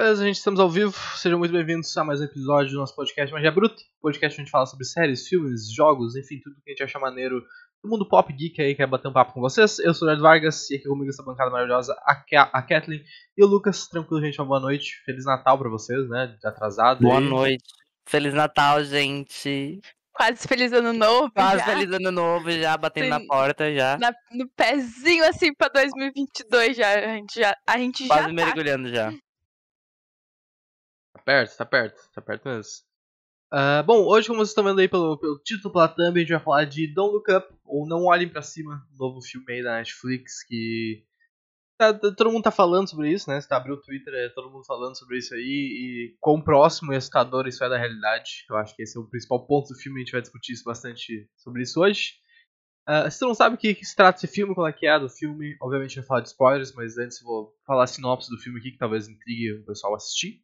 Beleza, gente, estamos ao vivo. Sejam muito bem-vindos a mais um episódio do nosso podcast Magia Bruta. Podcast onde a gente fala sobre séries, filmes, jogos, enfim, tudo que a gente acha maneiro do mundo pop geek aí, quer bater um papo com vocês. Eu sou o Eduardo Vargas e aqui comigo essa bancada maravilhosa, a, Ka a Kathleen e o Lucas. Tranquilo, gente, uma boa noite. Feliz Natal pra vocês, né? Atrasado. Boa aí. noite. Feliz Natal, gente. Quase feliz ano novo. Quase já. feliz ano novo, já batendo Sim. na porta já. Na- no pezinho assim pra 2022 já. A gente já, a gente já Quase tá. mergulhando já. Perto, tá perto, tá perto mesmo. Ah, bom, hoje, como vocês estão vendo aí pelo, pelo título, pela thumb, a gente vai falar de Don't Look Up, ou Não Olhem Pra Cima, um novo filme aí da Netflix, que tá- tá- todo mundo tá falando sobre isso, né? Você tá abrindo o Twitter, é todo mundo falando sobre isso aí, e quão próximo e assustador isso é da realidade. Eu acho que esse é o principal ponto do filme, a gente vai discutir isso bastante sobre isso hoje. Ah, se você não sabe o que, que se trata esse filme, qual é que é do filme, obviamente eu vou falar de spoilers, mas antes eu vou falar a sinopse do filme aqui, que talvez intrigue o pessoal assistir.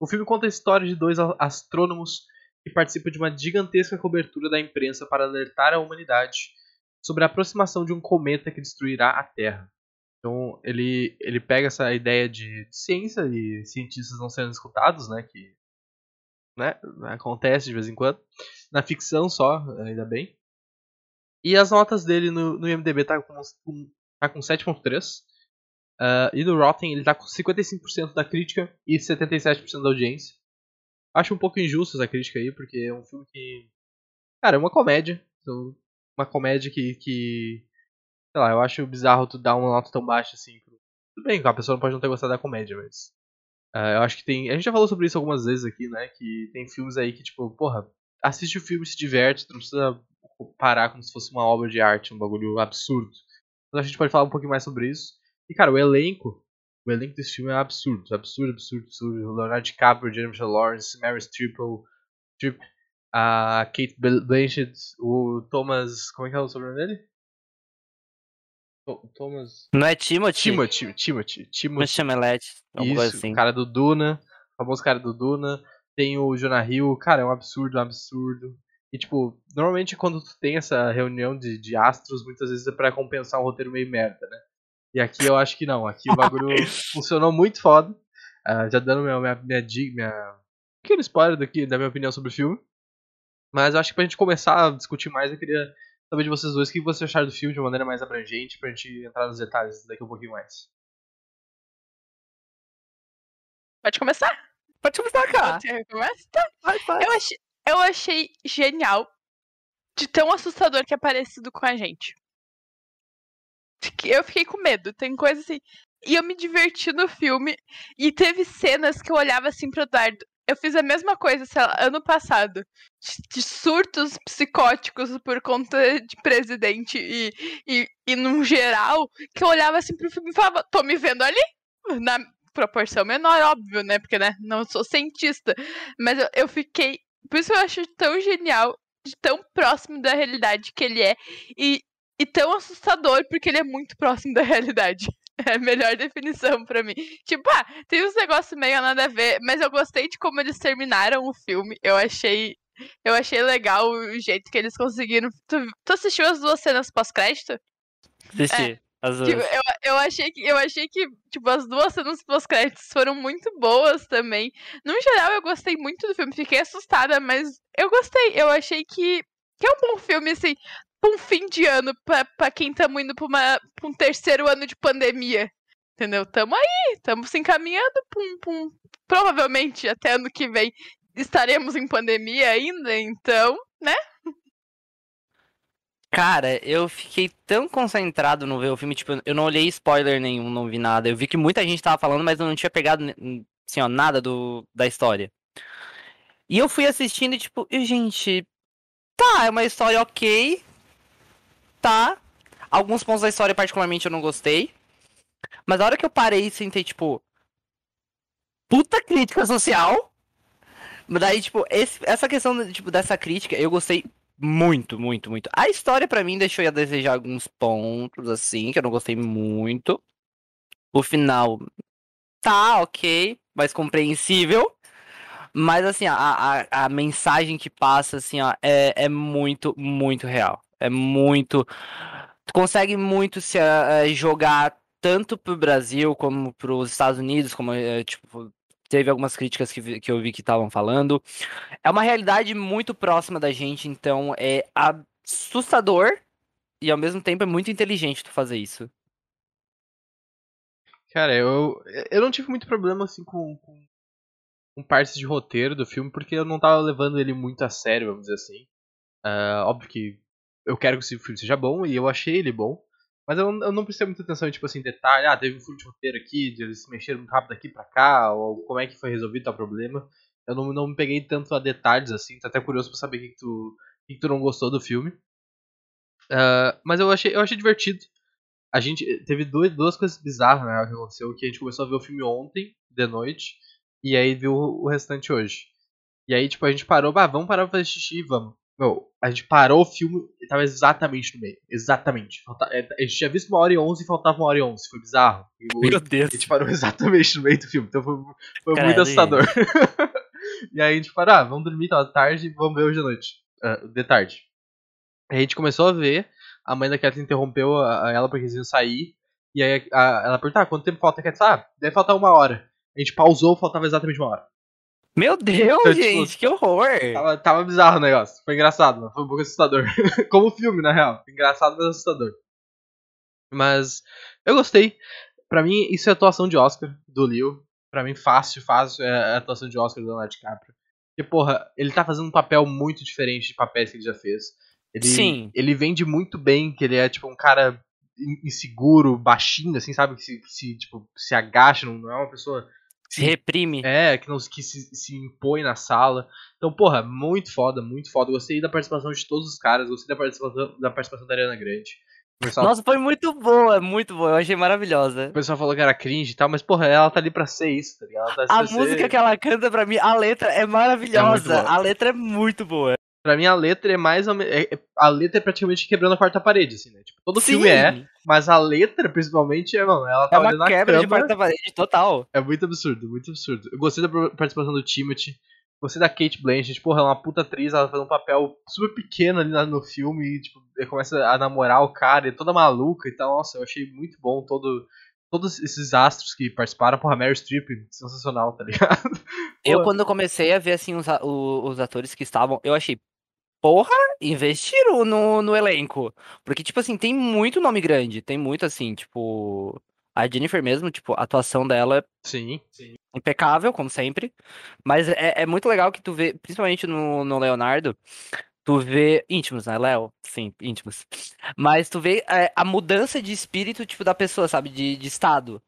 O filme conta a história de dois astrônomos que participam de uma gigantesca cobertura da imprensa para alertar a humanidade sobre a aproximação de um cometa que destruirá a Terra. Então ele, ele pega essa ideia de ciência e cientistas não sendo escutados, né, que né, acontece de vez em quando, na ficção só, ainda bem. E as notas dele no, no IMDb tá com, tá com 7.3. Ah, e no Rotten ele tá com 55% da crítica e 77% da audiência. Acho um pouco injusto essa crítica aí, porque é um filme que. Cara, é uma comédia. Então, uma comédia que, que. Sei lá, eu acho bizarro tu dar uma nota tão baixa assim. pro- Tudo bem, a pessoa pode não ter gostado da comédia, mas. ah, eu acho que tem. A gente já falou sobre isso algumas vezes aqui, né? Que tem filmes aí que, tipo, porra, assiste o filme se diverte, tu não precisa parar como se fosse uma obra de arte, um bagulho absurdo. Então a gente pode falar um pouquinho mais sobre isso. E, cara, o elenco. O elenco desse filme é absurdo. Absurdo, absurdo, absurdo. Leonardo DiCaprio, Jennifer Lawrence, Mary Streep, Streep a Kate Bl- Blanchett, o Thomas. Como é que é o sobrenome dele? Thomas. Não é Timothy? Timothy. Timothy. Mas Timothy. chama Elete. Alguma coisa Isso, assim. o cara do Duna, o famoso cara do Duna. Tem o Jonah Hill, cara, é um absurdo, um absurdo. E, tipo, normalmente quando tu tem essa reunião de, de astros, muitas vezes é pra compensar um roteiro meio merda, né? E aqui eu acho que não, aqui o bagulho funcionou muito foda. Ah, já dando minha, minha, minha, minha pequeno spoiler daqui, da minha opinião sobre o filme. Mas eu acho que pra gente começar a discutir mais, eu queria saber de vocês dois o que vocês acharam do filme de uma maneira mais abrangente, pra gente entrar nos detalhes daqui um pouquinho mais. Pode começar? Pode começar, cara. Você começa? Tá. Vai, vai. Eu achei, eu achei genial de tão assustador que é parecido com a gente. Eu fiquei com medo. Tem coisa assim. E eu me diverti no filme. E teve cenas que eu olhava assim pro Eduardo. Eu fiz a mesma coisa, sei lá, ano passado. De, surtos psicóticos por conta de presidente e, e, e num geral. Que eu olhava assim pro filme e falava, tô me vendo ali? Na proporção menor, óbvio, né? Porque, né, não sou cientista. Mas eu, eu fiquei. Por isso eu acho tão genial, tão próximo da realidade que ele é. E, e tão assustador, porque ele é muito próximo da realidade. É a melhor definição pra mim. Tipo, ah, tem uns negócios meio nada a ver, mas eu gostei de como eles terminaram o filme. Eu achei. Eu achei legal o jeito que eles conseguiram. Tu, tu assistiu as duas cenas pós-crédito? Assisti. As duas. Tipo, eu, eu achei que eu achei que tipo as duas cenas pós-créditos foram muito boas também. No geral, eu gostei muito do filme, fiquei assustada, mas eu gostei. Eu achei que, que é um bom filme assim, um fim de ano pra, quem estamos indo pra, um terceiro ano de pandemia. Entendeu? Tamo aí, tamo se encaminhando pra um, provavelmente até ano que vem estaremos em pandemia ainda, então, né? Cara, eu fiquei tão concentrado no ver o filme, tipo, eu não olhei spoiler nenhum, não vi nada. Eu vi que muita gente tava falando, mas eu não tinha pegado, assim, ó, nada do, da história. E eu fui assistindo e, tipo, gente, tá, é uma história ok, tá. Alguns pontos da história, particularmente, eu não gostei. Mas a hora que eu parei e sentei, tipo, puta crítica social. Daí, tipo, esse- essa questão, tipo, dessa crítica, eu gostei muito, muito, muito. A história pra mim deixou a desejar alguns pontos, assim, que eu não gostei muito. O final tá ok, mas compreensível. Mas assim, a, a, a mensagem que passa, assim, ó, é, é muito, muito real. É muito. Tu consegue muito se eh, jogar tanto pro Brasil como pros Estados Unidos, como eh, tipo, teve algumas críticas que, que eu vi que estavam falando. É uma realidade muito próxima da gente, então é assustador e ao mesmo tempo é muito inteligente tu fazer isso. Cara, eu, eu não tive muito problema assim com, com, com partes de roteiro do filme, porque eu não tava levando ele muito a sério, vamos dizer assim. Ah, óbvio que eu quero que esse filme seja bom, e eu achei ele bom. Mas eu, eu não prestei muita atenção em, tipo assim, detalhe, ah, teve um furo de roteiro aqui, eles se mexeram muito rápido daqui pra cá, ou como é que foi resolvido tal problema. Eu não, não me peguei tanto a detalhes, assim, tô até curioso pra saber o que, que, tu, o que, que tu não gostou do filme. Ah, mas eu achei, eu achei divertido. A gente teve duas, duas coisas bizarras, né, que aconteceu, que a gente começou a ver o filme ontem, de noite, e aí viu o restante hoje. E aí, tipo, a gente parou, ah, vamos parar pra fazer xixi, vamos. Meu, a gente parou o filme e tava exatamente no meio. Exatamente. Falta- é, A gente tinha visto uma hora e onze e faltava uma hora e onze. Foi bizarro. E Meu a Deus. gente parou exatamente no meio do filme. Então foi, foi muito Credo, assustador. e aí a gente parou, ah, vamos dormir, tava tarde, vamos ver hoje à noite. Ah, de tarde. Aí a gente começou a ver, a mãe da Kathleen interrompeu a, a ela porque eles iam sair. E aí a- ela perguntou, ah, quanto tempo falta? A Kathleen, ah, deve faltar uma hora. A gente pausou, faltava exatamente uma hora. Meu Deus, tipo, gente, que horror! Tava, tava bizarro o negócio. Foi engraçado, mas foi um pouco assustador. Como filme, na real. Engraçado, mas assustador. Mas eu gostei. Pra mim, isso é atuação de Oscar do Leo. Pra mim, fácil, fácil é a atuação de Oscar do Leonardo DiCaprio. Porque, porra, ele tá fazendo um papel muito diferente de papéis que ele já fez. Ele, Sim. Ele vende muito bem que ele é, tipo, um cara in- inseguro, baixinho, assim, sabe? Que se, que se, tipo, se agacha, não é uma pessoa Se reprime. é, que, não, que se, se impõe na sala. Então, porra, muito foda, muito foda. Gostei da participação de todos os caras, gostei da participação da, participação da Ariana Grande. O pessoal, Nossa, foi muito boa, muito boa. Eu achei o maravilhosa. pessoal falou que era cringe e tal, mas, porra, ela tá ali pra ser isso, tá ligado? Ela tá A ser- música que ela canta, pra mim, a letra é maravilhosa. boa. a letra é muito boa. Pra mim, a letra é mais. é- é- a letra é praticamente quebrando a quarta parede, assim, né? Tipo, todo Sim, filme é, mas a letra, principalmente, é, mano, ela tá é olhando uma quebra de quarta parede total. É muito absurdo, muito absurdo. Eu gostei da participação do Timothy. Gostei da Kate Blanchett, porra, ela é uma puta atriz, ela faz um papel super pequeno ali no filme e, tipo, ele começa a namorar o cara, é toda maluca e tal. Nossa, eu achei muito bom todo, todos esses astros que participaram. Porra, Mary Streep, sensacional, tá ligado? Eu, quando comecei a ver, assim, os, os atores que estavam, eu achei, porra, investiram no, no elenco. Porque, tipo assim, tem muito nome grande. Tem muito, assim, tipo. A Jennifer mesmo, tipo, a atuação dela é Sim. impecável, como sempre. Mas é, é muito legal que tu vê, principalmente no, no Leonardo, tu vê. Íntimos, né, Léo? Sim, íntimos. Mas tu vê é, a mudança de espírito, tipo, da pessoa, sabe? De, de estado.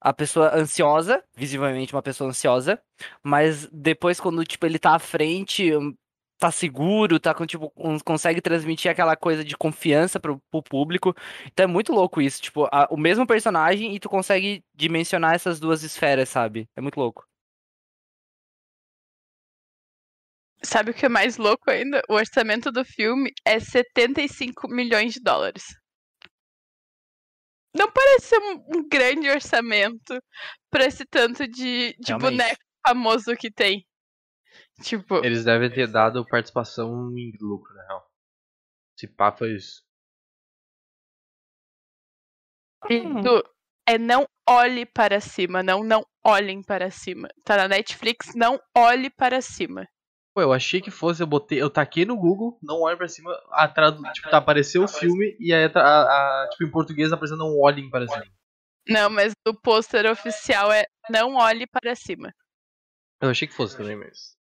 A pessoa ansiosa, visivelmente uma pessoa ansiosa, mas depois, quando, tipo, ele tá à frente, hum, tá seguro, tá com, tipo, consegue transmitir aquela coisa de confiança pro, pro público. Então é muito louco isso, tipo, a- o mesmo personagem e tu consegue dimensionar essas duas esferas, sabe? É muito louco. Sabe o que é mais louco ainda? O orçamento do filme é 75 milhões de dólares. Não parece ser um, grande orçamento pra esse tanto de, de Realmente. boneco famoso que tem. Tipo, Eles devem ter dado participação em lucro, na real. Se pá, foi isso. Hum. É não olhe para cima, não, não olhem para cima. Tá na Netflix, não olhe para cima. Pô, eu achei que fosse, eu botei, eu taquei no Google, não olhem pra cima, a tradu, tipo, tá, apareceu o filme e aí, a, a- a- tipo, em português aparecendo não olhem para cima. Não, mas o pôster oficial é não olhe para cima. Eu achei que fosse também, mas...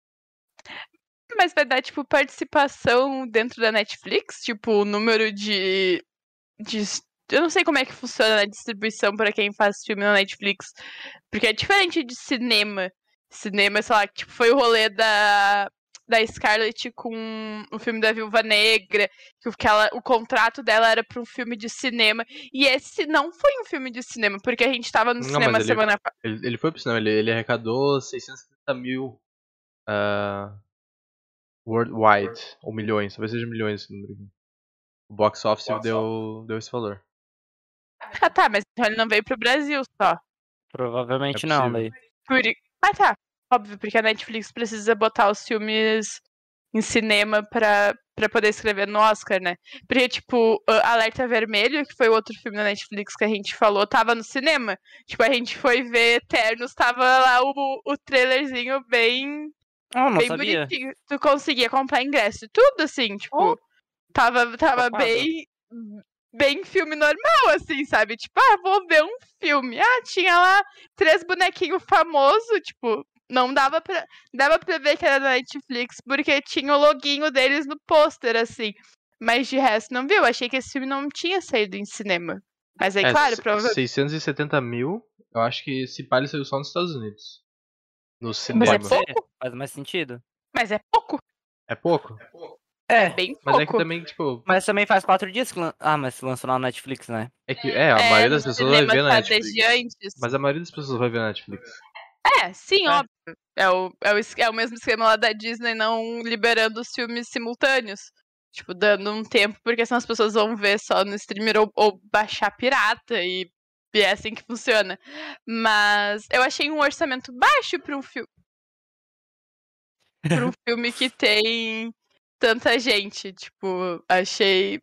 Mas vai dar, tipo, participação dentro da Netflix? Tipo, o número de. de eu não sei como é que funciona a distribuição pra quem faz filme na Netflix. Porque é diferente de cinema. Cinema, sei lá, que tipo, foi o rolê da, da Scarlett com o filme da Viúva Negra. Que, o- que ela, o contrato dela era pra um filme de cinema. E esse não foi um filme de cinema, porque a gente tava no Não, cinema ele- semana passada. Ele, ele foi pro cinema, ele, ele arrecadou 670 mil ah, worldwide, ou milhões, talvez seja milhões esse número aqui. O box office deu, deu esse valor. Ah, tá, mas então ele não veio pro Brasil só. Provavelmente É não, daí. Por... Ah, tá. Óbvio, porque a Netflix precisa botar os filmes em cinema pra, pra poder escrever no Oscar, né? Porque, tipo, Alerta Vermelho, que foi o outro filme da Netflix que a gente falou, tava no cinema. Tipo, a gente foi ver Eternos, tava lá o, o trailerzinho bem. Oh, não bem sabia. bonitinho. Tu conseguia comprar ingresso e tudo, assim, tipo. Oh. Tava, tava bem. Bem filme normal, assim, sabe? Tipo, ah, vou ver um filme. Ah, tinha lá três bonequinhos famosos, tipo, não dava pra, dava pra ver que era da Netflix, porque tinha o loginho deles no pôster, assim. Mas de resto não viu. Achei que esse filme não tinha saído em cinema. Mas aí, É, claro, provavelmente. 670 mil, eu acho que esse palio saiu só nos Estados Unidos. No Mas cinema. é Pode ser, pouco? faz mais sentido. Mas é pouco. É pouco? É, Bem Mas pouco. é que também, tipo, mas também faz quatro dias que lan... Ah, mas lançou na Netflix, né? é que é, a É, maioria das pessoas vai ver na tá Netflix. desde antes. Mas a maioria das pessoas vai ver na Netflix. É, sim, É. óbvio. É o, é, o, é o mesmo esquema lá da Disney não liberando os filmes simultâneos. Tipo, dando um tempo, porque senão as pessoas vão ver só no streamer ou, ou baixar pirata e, e é assim que funciona. Mas eu achei um orçamento baixo pra um filme. pra um filme que tem tanta gente. Tipo, achei.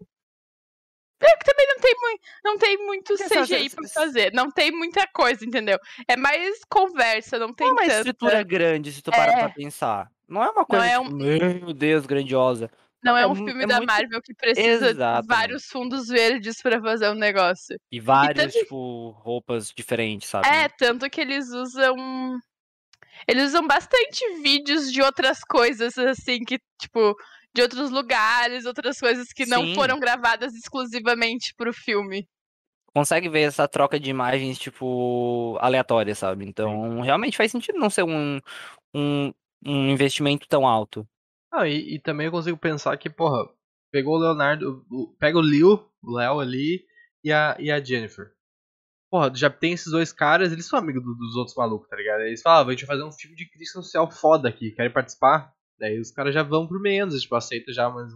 É que também não tem, mui- não tem muito CGI pra fazer. Não tem muita coisa, entendeu? É mais conversa, não tem Não é uma tanta... estrutura grande, se tu parar É. pra pensar. Não é uma coisa, é tipo, meu Deus, grandiosa. Não é, é um filme é da muito- Marvel que precisa de Exatamente. vários fundos verdes pra fazer um negócio. E várias, também- tipo, roupas diferentes, sabe? É, tanto que eles usam. Eles usam bastante vídeos de outras coisas, assim, que, tipo, de outros lugares, outras coisas que não Sim. foram gravadas exclusivamente pro filme. Consegue ver essa troca de imagens, tipo, aleatória, sabe? Então, realmente faz sentido não ser um, um, um investimento tão alto. Ah, e, e também eu consigo pensar que, porra, pegou o Leonardo, pega o Leo, o Léo ali, e a, e a Jennifer. Porra, já tem esses dois caras, eles são amigos do- dos outros malucos, tá ligado? Eles falam, ah, a gente vai fazer um filme de crítica social foda aqui, querem participar? Daí os caras já vão por menos, tipo, aceita já, mas.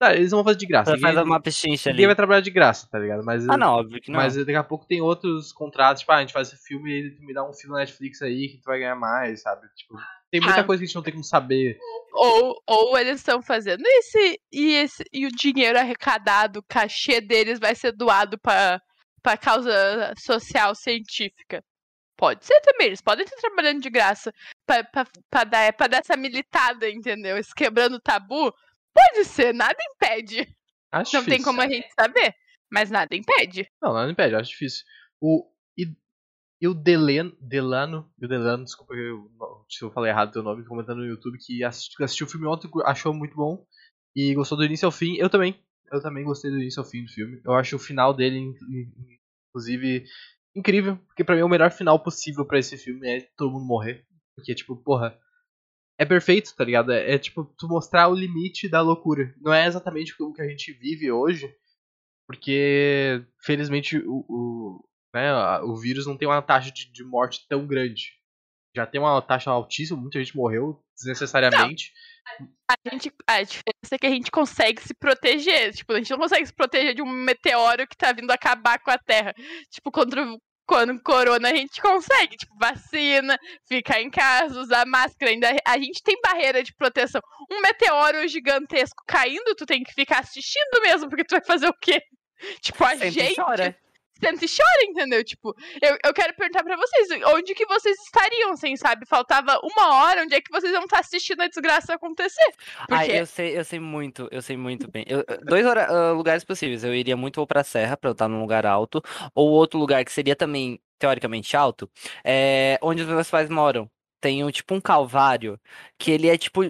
Tá, eles não vão fazer de graça. Você faz Ninguém, uma pechincha ali. ninguém vai trabalhar de graça, tá ligado? Mas, Ah, não, óbvio que não. mas daqui a pouco tem outros contratos, tipo, ah, a gente faz esse filme e tu me dá um filme na Netflix aí que tu vai ganhar mais, sabe? Tipo, tem muita Ah. coisa que a gente não tem como saber. Ou, ou eles estão fazendo isso e, e, esse, e o dinheiro arrecadado, o cachê deles vai ser doado pra, pra causa social científica. Pode ser também, eles podem estar trabalhando de graça pra, pra, pra, dar, pra dar essa militada, entendeu? Esse quebrando o tabu. Pode ser, nada impede. Acho Não tem difícil. como a gente saber, mas nada impede. Não, não impede, acho difícil. O, e, e o Delano, e o Delano, desculpa eu- se eu falei errado teu nome, comentando no YouTube que assistiu, assistiu o filme ontem, achou muito bom e gostou do início ao fim. Eu também, eu também gostei do início ao fim do filme. Eu acho o final dele, in- in- inclusive, incrível, porque pra mim é o melhor final possível pra esse filme é todo mundo morrer. Porque, tipo, porra, é perfeito, tá ligado? É, é, tipo, tu mostrar o limite da loucura. Não é exatamente o que a gente vive hoje, porque, felizmente, o, o, né, o vírus não tem uma taxa de, de morte tão grande. Já tem uma taxa altíssima, muita gente morreu desnecessariamente. A, gente, a diferença é que a gente consegue se proteger. Tipo, a gente não consegue se proteger de um meteoro que tá vindo acabar com a Terra. Tipo, contra o quando o corona a gente consegue, tipo, vacina, ficar em casa, usar máscara, ainda a gente tem barreira de proteção. Um meteoro gigantesco caindo, tu tem que ficar assistindo mesmo, porque tu vai fazer o quê? Tipo, a Senta e gente chora. Senta e chora, entendeu? Tipo, eu, eu quero perguntar pra vocês, onde que vocês estariam, assim, sabe? Faltava uma hora, onde é que vocês iam estar assistindo a desgraça acontecer? Porque Ai, eu sei, eu sei muito, eu sei muito bem. Eu- dois ah, lugares possíveis. Eu iria muito ou pra serra, pra eu estar num lugar alto, ou outro lugar que seria também teoricamente alto, é onde os meus pais moram. Tem um tipo um calvário que ele é tipo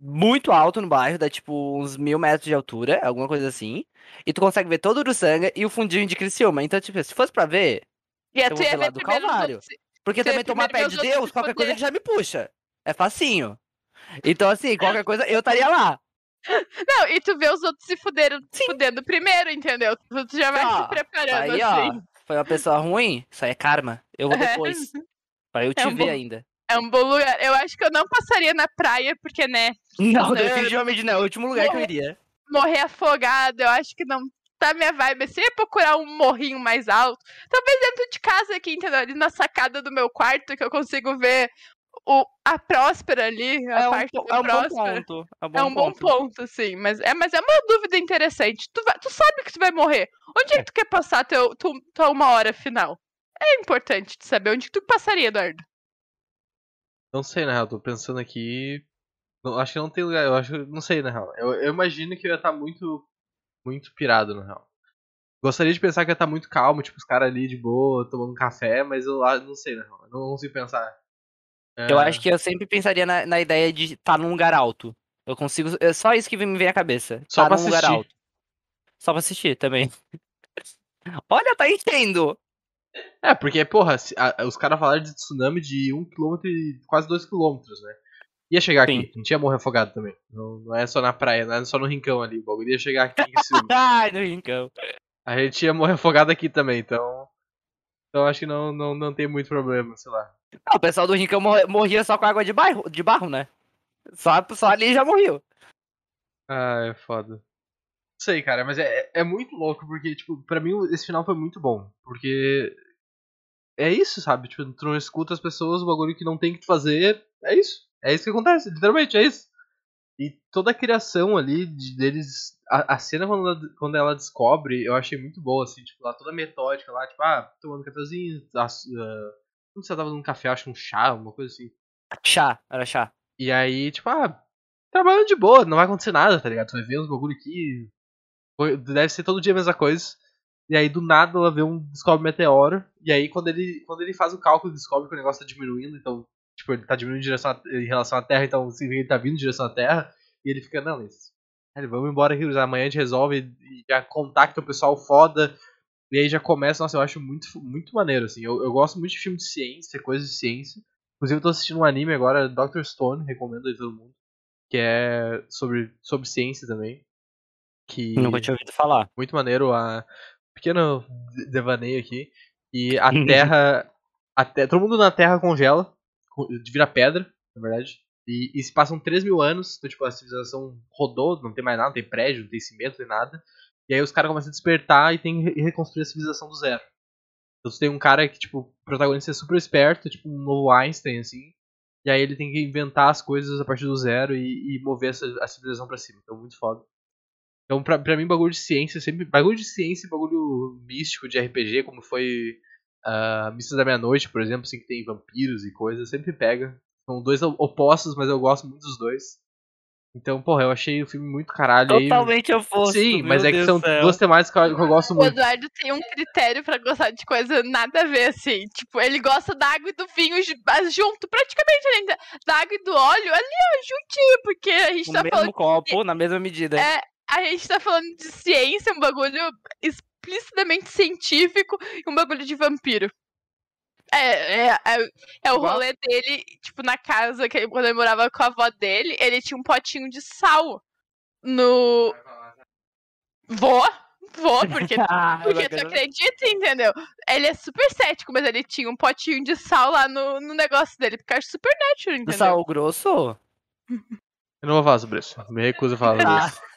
muito alto no bairro, dá tipo uns mil metros de altura, alguma coisa assim. E tu consegue ver todo o Uruçanga e o fundinho de Criciúma. Então, tipo, se fosse pra ver, ia eu tu vou ia ver lá do Calvário. outros- porque também tomar pé de Deus, se qualquer coisa fuder. ele já me puxa. É facinho. Então, assim, qualquer coisa eu estaria lá. Não, e tu vê os outros se fuderam, Sim. fudendo primeiro, entendeu? Tu já vai Ó, se preparando, Aí, assim. ó, foi uma pessoa ruim, isso aí é karma. Eu vou É. depois. Pra eu te É um ver bom- ainda. É um bom lugar. Eu acho que eu não passaria na praia, porque, né, Não, Não. definitivamente não. É o último lugar que eu iria. morrer afogado, eu acho que não tá minha vibe. Eu ia procurar um morrinho mais alto. Talvez dentro de casa aqui, entendeu? Ali na sacada do meu quarto, que eu consigo ver o, a Próspera ali, a É um, parte po- da é um bom Próspera, ponto. É um é um bom ponto, sim. Mas é, mas é uma dúvida interessante. Tu, vai- tu sabe que tu vai morrer. Onde é que tu quer passar teu, tu, tua uma hora final? É importante de saber onde que tu passaria, Eduardo. Não sei, na real, tô pensando aqui. Não, acho que não tem lugar, eu acho não sei, na real. Eu, eu imagino que eu ia estar muito, muito pirado, na real. Gostaria de pensar que ia estar muito calmo, tipo, os caras ali de boa, tomando um café, mas eu não sei, na real. Eu não consigo pensar. Eu É, acho que eu sempre pensaria na, na ideia de estar num lugar alto. Eu consigo. É só isso que me vem à cabeça. Só tá pra num lugar assistir. alto. Só pra assistir também. Olha, tá enchendo! É, porque, porra, a- os caras falaram de tsunami de 1km e quase 2km, né? Ia chegar aqui, Sim. a gente ia morrer afogado também. Não, não é só na praia, não é só no rincão ali. O bagulho ia chegar aqui em cima. Ai, no rincão. A gente ia morrer afogado aqui também, então. Então acho que não, não, não tem muito problema, sei lá. Ah, o pessoal do rincão morre- morria só com água de barro, de barro né? Só, só ali já morreu. Ah, é foda. Não sei, cara, mas é, é muito louco, porque, tipo, pra mim esse final foi muito bom. Porque. É isso, sabe? Tipo, tu não escuta as pessoas, o bagulho que não tem que fazer. É isso. É isso que acontece, literalmente, é isso. E toda a criação ali de, deles. A, a cena quando ela, quando ela descobre, eu achei muito boa, assim, tipo, lá toda metódica lá, tipo, ah, tomando cafezinho, ah, ah, não sei se ela tava num café, acho um chá, uma coisa assim. Chá, era chá. E aí, tipo, ah, trabalhando de boa, não vai acontecer nada, tá ligado? Tu vai ver uns bagulho aqui. Deve ser todo dia a mesma coisa. E aí, do nada, ela vê um. descobre um meteoro. E aí, quando ele, quando ele faz o cálculo, descobre que o negócio tá diminuindo. Então, tipo, ele tá diminuindo em, direção a- em relação à Terra. Então, que ele tá vindo em direção à Terra. E ele fica, não, isso. Vamos embora aqui, amanhã a gente resolve. E já contacta o pessoal foda. E aí já começa, nossa, eu acho muito, muito maneiro, assim. Eu, eu gosto muito de filme de ciência, coisas de ciência. Inclusive, eu tô assistindo um anime agora, Dr. Stone, recomendo aí todo mundo. Que é sobre, sobre ciência também. Que Nunca tinha ouvido falar. muito maneiro a pequeno de- devaneio aqui. E a Terra, a te- todo mundo na Terra congela, co- vira pedra, na verdade. E, e se passam 3 mil anos, então tipo, a civilização rodou, não tem mais nada, não tem prédio, não tem cimento, não tem nada. E aí os caras começam a despertar e tem que re- reconstruir a civilização do zero. Então tem um cara que, tipo, o protagonista é super esperto, tipo um novo Einstein, assim. E aí ele tem que inventar as coisas a partir do zero e, e mover essa, a civilização pra cima. Então muito foda. Então, pra, pra mim, bagulho de ciência, sempre. Bagulho de ciência e bagulho místico de RPG, como foi a Missa da Meia-Noite, por exemplo, assim, que tem vampiros e coisas, sempre pega. São dois opostos, mas eu gosto muito dos dois. Então, porra, eu achei o filme muito caralho. aí- Totalmente oposto. Sim, mas é que são céu. duas temáticas que eu, que eu gosto O muito. Eduardo tem um critério pra gostar de coisa nada a ver, assim. Tipo, ele gosta da água e do vinho junto, praticamente, além da, da água e do óleo, ali, ó, juntinho, porque a gente No tá mesmo falando. copo, na mesma medida. É, a gente tá falando de ciência, um bagulho explicitamente científico e um bagulho de vampiro. É, é, é, é o Igual- rolê dele, tipo, na casa, que ele- quando ele morava com a avó dele, ele tinha um potinho de sal no. Vó? Vó, porque Ah, porque tu acredita, entendeu? Ele é super cético, mas ele tinha um potinho de sal lá no, no negócio dele, porque eu acho super natural, entendeu? sal grosso? Eu não vou falar sobre isso. Me recuso a falar sobre Ah. isso.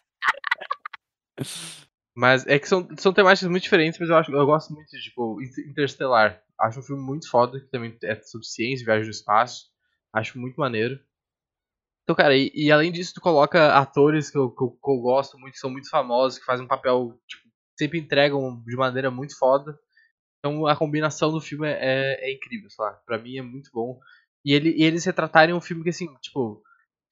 Mas é que são, são temáticas muito diferentes, mas eu, acho, eu gosto muito de, tipo, Inter- Interstellar. Acho um filme muito foda, que também é sobre ciência, viagem no espaço. Acho muito maneiro. Então, cara, e, e além disso, tu coloca atores que eu, que, eu, que eu gosto muito, que são muito famosos, que fazem um papel, tipo, sempre entregam de maneira muito foda. Então a combinação do filme é, é incrível, sei lá. Pra mim é muito bom. E, ele, e eles retratarem um filme que, assim, tipo,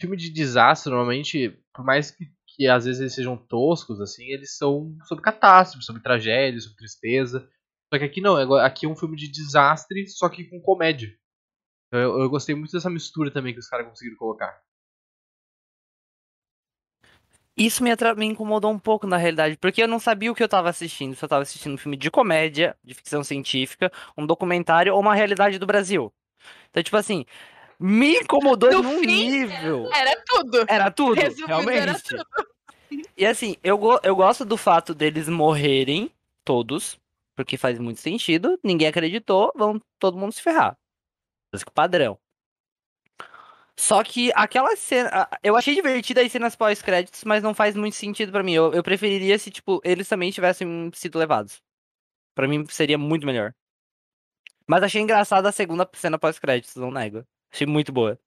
filme de desastre, normalmente, por mais que, que às vezes eles sejam toscos, assim, eles são sobre catástrofe, sobre tragédia, sobre tristeza. Só que aqui não, é- aqui é um filme de desastre, só que com comédia. Eu, eu gostei muito dessa mistura também que os caras conseguiram colocar. Isso me, me incomodou um pouco, na realidade, porque eu não sabia o que eu tava assistindo. Se eu tava assistindo um filme de comédia, de ficção científica, um documentário ou uma realidade do Brasil. Então, tipo assim, me incomodou No num fim, nível. Era tudo. Era tudo, Resumindo, realmente. era tudo. E assim, eu, go- eu gosto do fato deles morrerem, todos, porque faz muito sentido. Ninguém acreditou, vão todo mundo se ferrar. Básico padrão. Só que aquela cena. Eu achei divertida as cenas pós-créditos, mas não faz muito sentido pra mim. Eu, eu preferiria se, tipo, eles também tivessem sido levados. Pra mim seria muito melhor. Mas achei engraçada a segunda cena pós-créditos, não nego. Achei muito boa.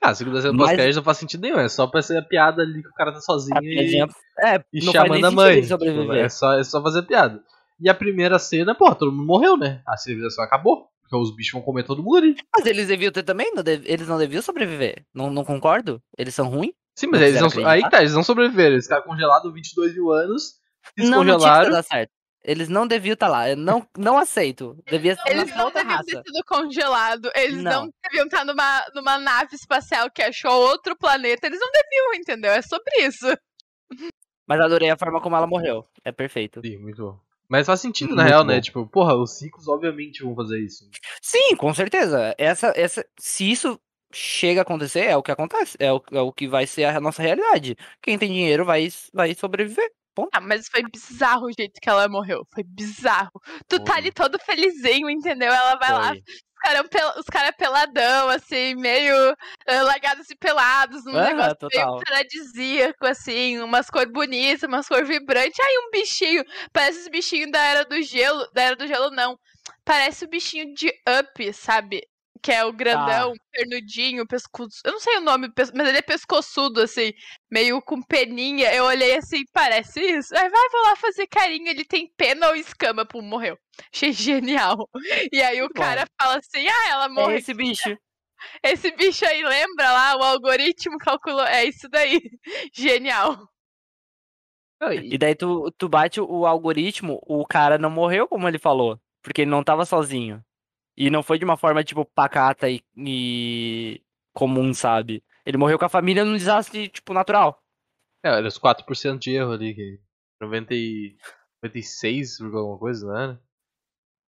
Ah, a segunda cena Mas- pós-crédito não faz sentido nenhum. É só pra ser a piada ali que o cara tá sozinho A e, É, e não faz nem chamando a mãe. Tipo, sobreviver. é, só, é só fazer piada. E a primeira cena, pô, todo mundo morreu, né? A civilização acabou. Porque os bichos vão comer todo mundo ali. Mas eles deviam ter também, não dev- eles não deviam sobreviver. Não, não concordo? Eles são ruins? Sim, mas Não eles não. Aí tá, eles não sobreviveram. Eles ficaram congelados 22 mil anos. Se Não, não tinha que descongelaram. dar certo. Eles não deviam estar lá. Eu não, não aceito. Devia ser Eles uma não outra deviam ter raça. sido congelado. Eles não. Não. deviam estar numa, numa nave espacial que achou outro planeta. Eles não deviam, entendeu? É sobre isso. Mas adorei a forma como ela morreu. É perfeito. Sim, muito bom. Mas faz sentido, na Muito real, bom. né? Tipo, porra, os ricos obviamente vão fazer isso. Sim, com certeza. Essa, essa, se isso chega a acontecer, é o que acontece. É o, é o que vai ser a nossa realidade. Quem tem dinheiro vai, vai sobreviver. Ah, mas foi bizarro o jeito que ela morreu. Foi bizarro. Tu tá Foi. ali todo felizinho, entendeu? Ela vai lá, Foi. os caras pel- os cara peladão, assim, meio largados e pelados, num Aham, negócio total. meio paradisíaco, assim, umas cores bonitas, umas cores vibrantes. Aí um bichinho, parece os bichinhos da Era do Gelo, da Era do Gelo não, parece o bichinho de Up, sabe? Que é o grandão, pernudinho, pescoço. Eu não sei o nome, mas ele é pescoçudo, assim, meio com peninha. Eu olhei assim, parece isso. Aí vai, vou lá fazer carinho. Ele tem pena ou escama, pum, morreu. Achei genial. E aí o bom. cara fala assim: ah, ela É morreu. esse bicho. Esse bicho aí, lembra lá? O algoritmo calculou. É isso daí. Genial. E daí tu, tu bate o algoritmo, o cara não morreu, como ele falou. Porque ele não tava sozinho. E não foi de uma forma, tipo, pacata e, e comum, sabe? Ele morreu com a família num desastre, tipo, natural. É, era os 4% de erro ali, que 90 e 96, alguma coisa, não era?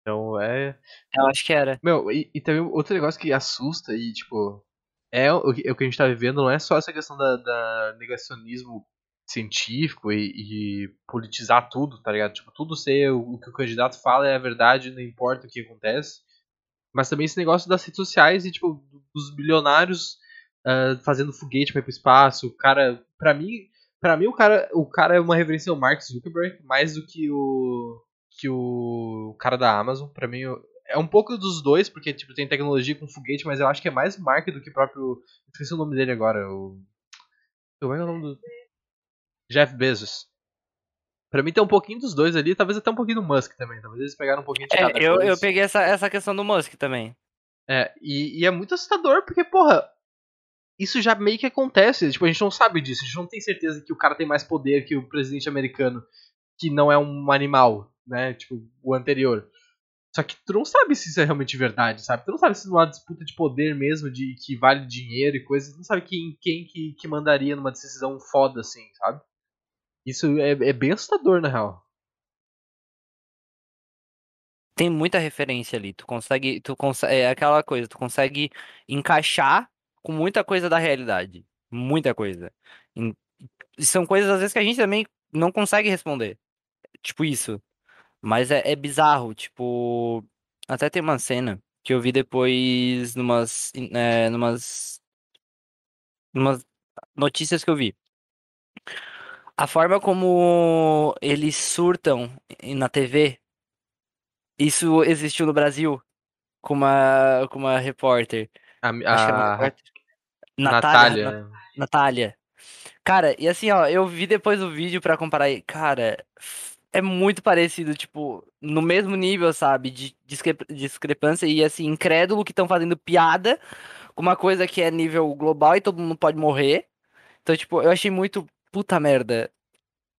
Então é. Eu acho que era. Meu, e, e também outro negócio que assusta e, tipo, é o, que- é o que a gente tá vivendo, não é só essa questão da, da negacionismo científico e, e politizar tudo, tá ligado? Tipo, tudo ser o, o que o candidato fala é a verdade, não importa o que acontece. Mas também esse negócio das redes sociais e, tipo, dos bilionários ah, fazendo foguete pra ir espaço. O cara, pra mim, pra mim o cara, o cara é uma referência ao Mark Zuckerberg, mais do que o que o cara da Amazon. Pra mim, é um pouco dos dois, porque tipo, tem tecnologia com foguete, mas eu acho que é mais Mark do que o próprio. Esqueci o nome dele agora. O... Como é é o nome do. Jeff Bezos. Pra mim tem um pouquinho dos dois ali, talvez até um pouquinho do Musk também. Talvez eles pegaram um pouquinho de cada É, eu, coisa. eu peguei essa, essa questão do Musk também. É, e, e é muito assustador, porque, porra, isso já meio que acontece. Tipo, a gente não sabe disso, a gente não tem certeza que o cara tem mais poder que o presidente americano, que não é um animal, né? Tipo, o anterior. Só que tu não sabe se isso é realmente verdade, sabe? Tu não sabe se numa disputa de poder mesmo, de que vale dinheiro e coisas, tu não sabe quem, quem que, que mandaria numa decisão foda assim, sabe? Isso é, é bem assustador, na real. Tem muita referência ali. Tu consegue. Tu consegue é aquela coisa, tu consegue encaixar com muita coisa da realidade. Muita coisa. E são coisas, às vezes, que a gente também não consegue responder. Tipo isso. Mas é, é bizarro, tipo. Até tem uma cena que eu vi depois numas. É, numas. numas notícias que eu vi. A forma como eles surtam na TV, isso existiu no Brasil com uma, com uma repórter. A, Acho que era uma a repórter. Natália. Natália. Natália. Cara, e assim, ó, eu vi depois o vídeo pra comparar e, cara, é muito parecido, tipo, no mesmo nível, sabe, de discre- discrepância e assim, incrédulo que estão fazendo piada com uma coisa que é nível global e todo mundo pode morrer. Então, tipo, eu achei muito puta merda.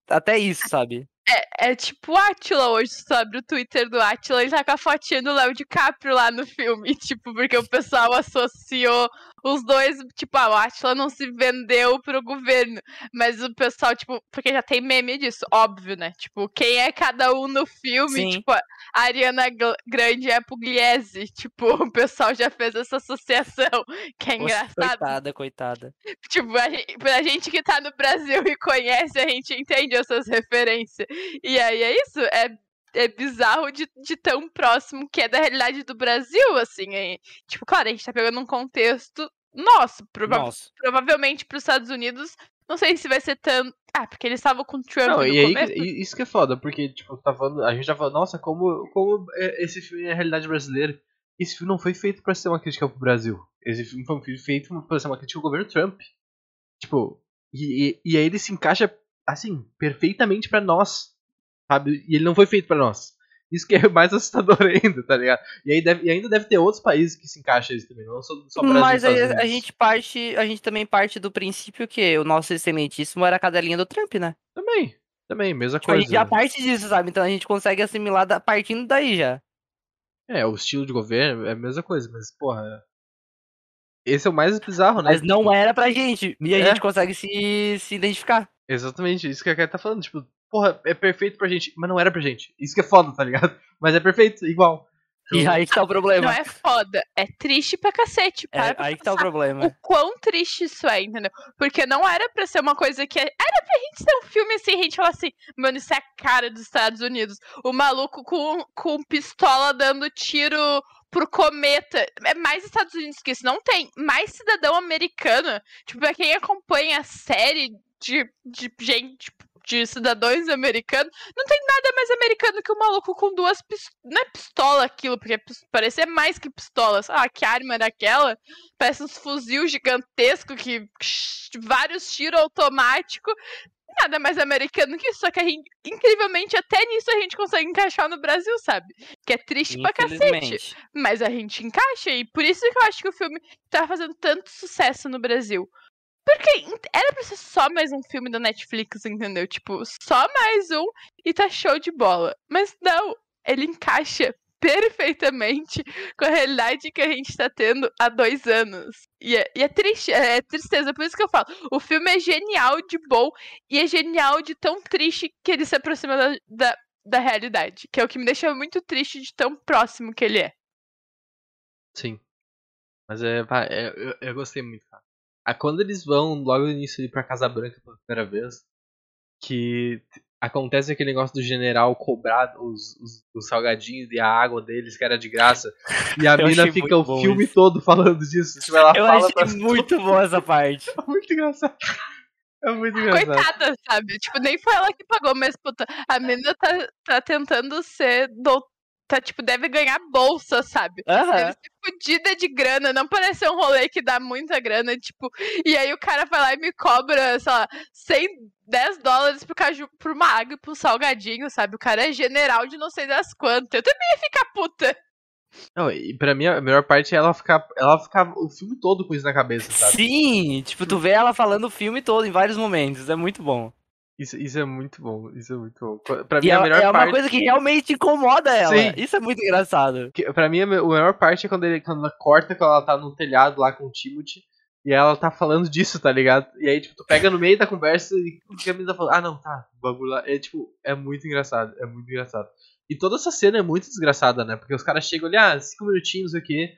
Até isso, sabe? É, é tipo o Atila hoje, sobre o Twitter do Atila, ele tá com a fotinha do Léo DiCaprio lá no filme, tipo, porque o pessoal associou os dois, tipo, ah, o Atila não se vendeu pro governo, mas o pessoal, tipo, porque já tem meme disso, óbvio, né? Tipo, quem é cada um no filme, Sim. tipo, a Ariana Grande é Pugliese, tipo, o pessoal já fez essa associação, que é engraçado. Coitada, coitada. Tipo, a gente, pra gente que tá no Brasil e conhece, a gente entende essas referências. E aí é isso, é, é bizarro de, de tão próximo que é da realidade do Brasil, assim. é- tipo, claro, a gente tá pegando um contexto nosso, prova Nossa. provavelmente pros Estados Unidos. Não sei se vai ser tanto. Ah, porque eles estavam com o Trump Não, no e aí, começo. e- isso que é foda, porque, tipo, tá falando, a gente já falou, nossa, como, como é- esse filme é a realidade brasileira. esse filme não foi feito pra ser uma crítica pro Brasil. Esse filme foi feito pra ser uma crítica ao governo Trump. Tipo, e, e, e aí ele se encaixa, assim, perfeitamente pra nós. Sabe? E ele não foi feito pra nós. Isso que é mais assustador ainda, tá ligado? E, aí deve, e ainda deve ter outros países que se encaixam isso também, não só, só Brasil Mas a, a gente parte, a gente também parte do princípio que o nosso excelentíssimo era a cadelinha do Trump, né? Também, também, mesma Tipo, a coisa. gente já parte disso, sabe? Então a gente consegue assimilar da- partindo daí já. É, o estilo de governo é a mesma coisa, mas, porra. Esse é o mais bizarro, né? Mas não era pra gente. E a É. gente consegue se, se identificar. Exatamente, isso que a Kai tá falando. Tipo, porra, é perfeito pra gente, mas não era pra gente. Isso que é foda, tá ligado? Mas é perfeito, igual. E aí que tá o problema. Não é foda, é triste pra cacete. É, Para pra aí que tá o problema. o quão triste isso é, entendeu? Porque não era pra ser uma coisa que. é- Era pra gente ser um filme assim, a gente falar assim, mano, isso é a cara dos Estados Unidos. O maluco com, com pistola dando tiro pro cometa. É mais Estados Unidos que isso. Não tem mais cidadão americano. Tipo, pra quem acompanha a série de, de gente. De cidadãos americanos, não tem nada mais americano que o maluco com duas pistolas. Não é pistola aquilo, porque parecia mais que pistolas. Ah, que arma era aquela? Parece uns fuzil gigantesco que vários tiros automáticos. Nada mais americano que isso, só que gente, incrivelmente, até nisso a gente consegue encaixar no Brasil, sabe? Que é triste pra cacete. Mas a gente encaixa, e por isso que eu acho que o filme tá fazendo tanto sucesso no Brasil. Porque era pra ser só mais um filme da Netflix, entendeu? Tipo, só mais um e tá show de bola. Mas não, ele encaixa perfeitamente com a realidade que a gente tá tendo há dois anos. E é, e é triste, é tristeza. Por isso que eu falo, o filme é genial de bom e é genial de tão triste que ele se aproxima da, da, da realidade. Que é o que me deixa muito triste de tão próximo que ele é. Sim. Mas é, pá, é- eu, eu gostei muito, Ah, quando eles vão logo no início ali pra Casa Branca pela primeira vez, que acontece aquele negócio do general cobrar os, os, os salgadinhos e a água deles, que era de graça, e a Eu mina fica o filme isso. todo falando disso. Tipo, ela Eu fala achei muito boa essa parte. É muito engraçado. É muito engraçado. Coitada, sabe? Tipo, nem foi ela que pagou, mas, puta, a menina tá, tá tentando ser. dou- Tá, tipo, deve ganhar bolsa, sabe? Aham. Deve ser fodida de grana, não parece ser um rolê que dá muita grana, tipo, e aí o cara vai lá e me cobra, sei lá, 100, 10 dólares pro caju, por uma água e pro salgadinho, sabe? O cara é general de não sei das quantas. Eu também ia ficar puta. Não, e pra mim a melhor parte é ela ficar, ela ficar o filme todo com isso na cabeça, sabe? Sim, tipo, tu vê ela falando o filme todo em vários momentos. É muito bom. Isso, isso é muito bom, isso é muito bom. Pra mim E a é, melhor é uma parte... coisa que realmente incomoda ela. Sim. Isso é muito engraçado. Que, pra mim, a me- a melhor parte é quando, ele, quando ela corta, quando ela tá no telhado lá com o Timothy. E ela tá falando disso, tá ligado? E aí, tipo, tu pega no meio da conversa e a menina tá falando, ah, não, tá, o bagulho lá. É, tipo, é muito engraçado, é muito engraçado. E toda essa cena é muito desgraçada, né? Porque os caras chegam ali, ah, cinco minutinhos, quê.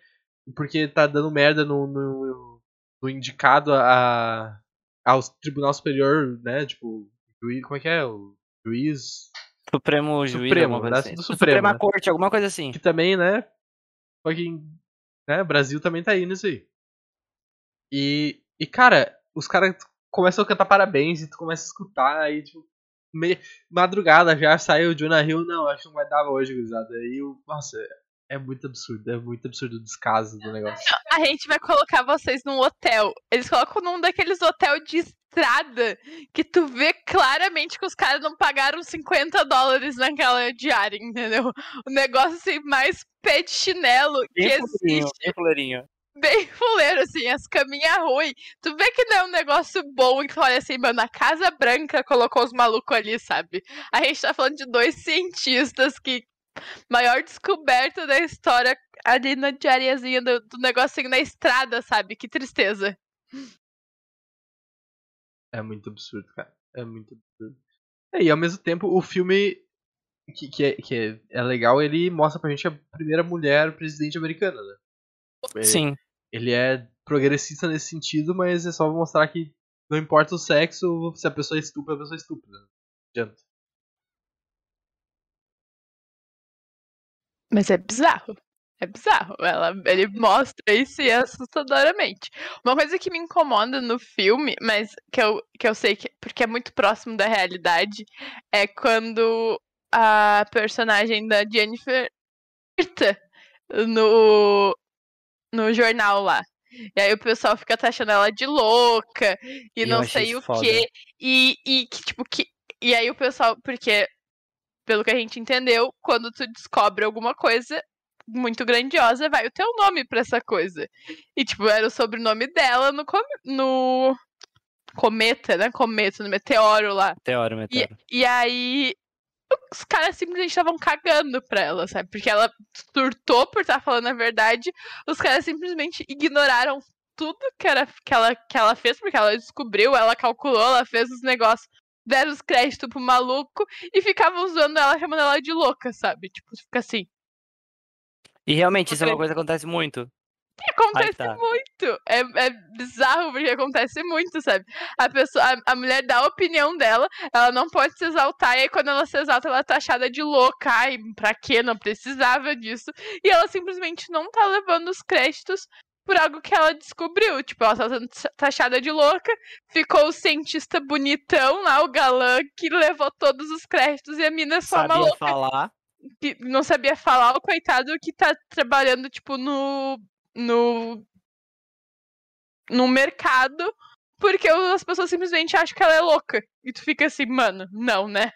Porque tá dando merda no, no, no indicado a, ao Tribunal Superior, né? Tipo, juiz, como é que é? O juiz Supremo Juiz, Supremo, assim. Do Supremo, Suprema né? Corte, alguma coisa assim. que também, né? Fucking, né? Brasil também tá aí nisso aí. E, e cara, os caras começam a cantar parabéns e tu começa a escutar aí, tipo, meio, madrugada já saiu o Jonah Hill, não, acho que não vai dar hoje, gurizada. Aí, eu, nossa, é muito absurdo, é muito absurdo o descaso do negócio. A gente vai colocar vocês num hotel. Eles colocam num daqueles hotel de estrada que tu vê claramente que os caras não pagaram 50 dólares naquela diária, entendeu? O negócio assim, mais pé de chinelo que Bem fuleirinho, existe. bem fuleirinho. Bem fuleiro, assim, as caminhas ruins. Tu vê que não é um negócio bom e que tu olha assim, mano, a Casa Branca colocou os malucos ali, sabe? A gente tá falando de dois cientistas que. Maior descoberta da história ali na diariazinha do, do negocinho na estrada, sabe? Que tristeza. É muito absurdo, cara. É muito absurdo. É, e ao mesmo tempo, o filme que, que, é, que é, é legal, ele mostra pra gente a primeira mulher presidente americana, né? Ele- Sim. Ele é progressista nesse sentido, mas é só mostrar que não importa o sexo, se a pessoa é estúpida, a pessoa é estúpida. Não adianta. Mas é bizarro. É bizarro. Ela, ele mostra isso e é assustadoramente. Uma coisa que me incomoda no filme, mas que eu, que eu sei que porque é muito próximo da realidade, é quando a personagem da Jennifer grita no, no jornal lá. E aí o pessoal fica taxando ela de louca e Eu não sei o foda. quê. E, e que, tipo, que. E aí o pessoal, porque, pelo que a gente entendeu, quando tu descobre alguma coisa muito grandiosa, vai o teu nome pra essa coisa. E, tipo, era o sobrenome dela no, com- no cometa, né? Cometa, no meteoro lá. E, meteoro. e aí os caras simplesmente estavam cagando pra ela, sabe? Porque ela surtou por estar falando a verdade. Os caras simplesmente ignoraram tudo que, era, que, ela, que ela fez, porque ela descobriu, ela calculou, ela fez os negócios, deram os créditos pro maluco e ficavam zoando ela, chamando ela de louca, sabe? Tipo, fica assim. E realmente, isso é uma coisa que acontece muito. Acontece tá. muito. É, é bizarro porque acontece muito, sabe? A pessoa, a, a mulher dá a opinião dela, ela não pode se exaltar, e aí quando ela se exalta, ela é taxada de louca. Ai, pra quê? Não precisava disso. E ela simplesmente não tá levando os créditos por algo que ela descobriu. Tipo, ela tá sendo taxada de louca, ficou o cientista bonitão lá, o galã, que levou todos os créditos, e a mina é só uma Sabia louca falar. Que não sabia falar, o coitado que tá trabalhando, tipo, no. no. no mercado, porque as pessoas simplesmente acham que ela é louca. E tu fica assim, mano, não, né?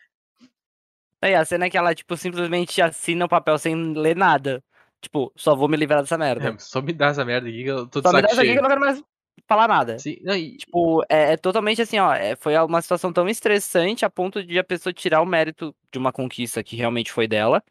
Aí a cena é que ela, tipo, simplesmente assina o papel sem ler nada. Tipo, só vou me livrar dessa merda. É, só me dá essa merda aqui que eu tô de só me dá isso aqui que eu não quero mais falar nada. Sim, não, e- Tipo, é, é totalmente assim, ó. é- foi uma situação tão estressante a ponto de a pessoa tirar o mérito de uma conquista que realmente foi dela.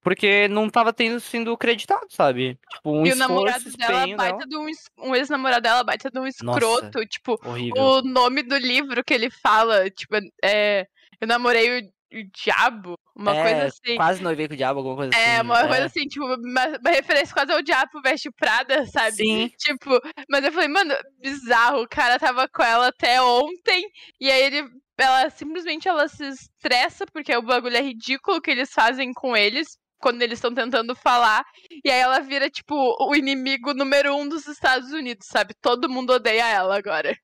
Porque não tava tendo sendo creditado, sabe? Tipo, um e o namorado dela, baita dela. de um, um ex-namorado dela, baita de um escroto. Tipo, Horrível. o nome do livro que ele fala, tipo, é. Eu namorei o, o diabo, uma é, coisa assim. Quase noivei com o diabo, alguma coisa assim. É, uma coisa é. assim, tipo, uma, uma referência quase ao Diabo Veste Prada, sabe? Sim. Tipo, mas eu falei, mano, bizarro, o cara tava com ela até ontem, e aí ele, ela simplesmente ela se estressa, porque o bagulho é ridículo que eles fazem com eles, quando eles estão tentando falar, e aí ela vira, tipo, o inimigo número um dos Estados Unidos, sabe? Todo mundo odeia ela agora.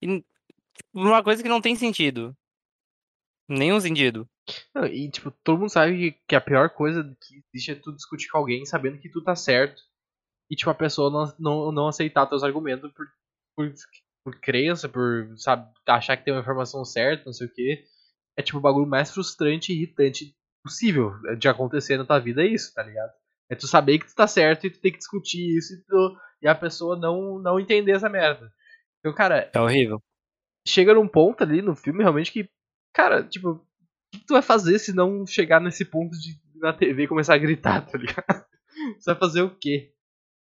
Tipo, uma coisa que não tem sentido. Nenhum sentido. não, e, tipo, todo mundo sabe que, a pior coisa que existe é tu discutir com alguém sabendo que tu tá certo. E, tipo, a pessoa não, não, não aceitar teus argumentos por, por, por crença, por, sabe, achar que tem uma informação certa, não sei o quê. É, tipo, o bagulho mais frustrante e irritante possível de acontecer na tua vida, é isso, tá ligado? É tu saber que tu tá certo e tu tem que discutir isso e, tu, e a pessoa não, não entender essa merda. Então, cara, É horrível. chega num ponto ali no filme realmente que, cara, tipo, o que tu vai fazer se não chegar nesse ponto de na TV começar a gritar, tá ligado? Você vai fazer o quê?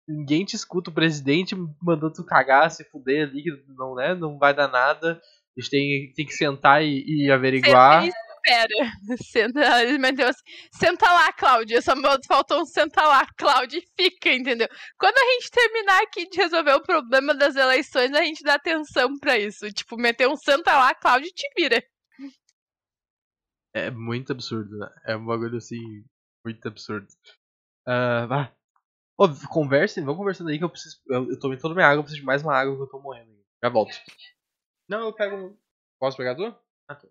Ninguém te escuta, o presidente mandou tu cagar, se fuder ali, não, né, não vai dar nada. A gente tem, tem que sentar e, e averiguar. Espera. Senta, senta lá, Cláudia. Só faltou um senta lá, Cláudia, e fica, entendeu? Quando a gente terminar aqui de resolver o problema das eleições, a gente dá atenção pra isso. Tipo, meter um senta lá, Cláudia, e te vira. É muito absurdo, né? É um bagulho assim, muito absurdo. Ah, vá. Ô, conversem, vamos conversando aí que eu preciso. Eu, eu tomei toda minha água, eu preciso de mais uma água que eu tô morrendo. Já volto. Não, eu pego. Posso pegar a tua? Ah, tá.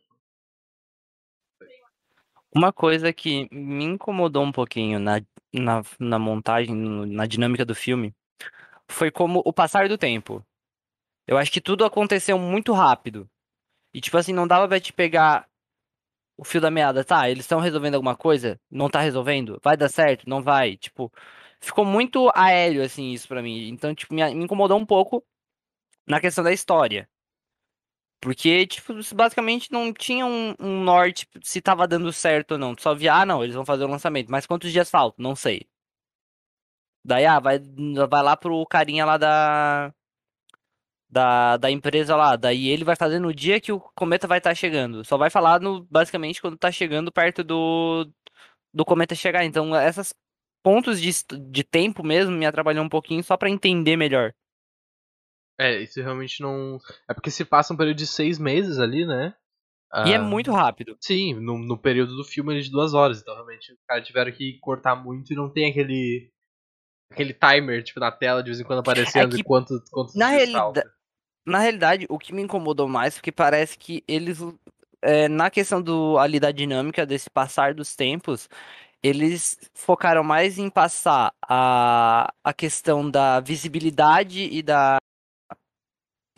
Uma coisa que me incomodou um pouquinho na, na, na montagem, na dinâmica do filme, foi como o passar do tempo. Eu acho que tudo aconteceu muito rápido. E, tipo assim, não dava pra te pegar o fio da meada. Tá, eles estão resolvendo alguma coisa? Não tá resolvendo? Vai dar certo? Não vai? Tipo, ficou muito aéreo, assim, isso pra mim. Então, tipo, me, incomodou um pouco na questão da história. Porque, tipo, basicamente não tinha um, um norte se tava dando certo ou não. Só via, ah, não, eles vão fazer o lançamento. Mas quantos dias faltam? Não sei. Daí, ah, vai, vai lá pro carinha lá da, da, da empresa lá. Daí ele vai fazer no dia que o cometa vai estar chegando. Só vai falar, no, basicamente, quando tá chegando perto do, do cometa chegar. Então, esses pontos de, de tempo mesmo me atrapalhou um pouquinho só pra entender melhor. É, isso realmente não. É porque se passa um período de seis meses ali, né? E é Ah, muito rápido. Sim, no, no período do filme ele é de duas horas, então realmente os caras tiveram que cortar muito e não tem aquele. aquele timer, tipo, na tela de vez em quando aparecendo É que, e quanto, quanto na dias realida- falta. Na realidade, o que me incomodou mais, porque parece que eles, é, na questão do, ali da dinâmica desse passar dos tempos, eles focaram mais em passar a, a questão da visibilidade e da,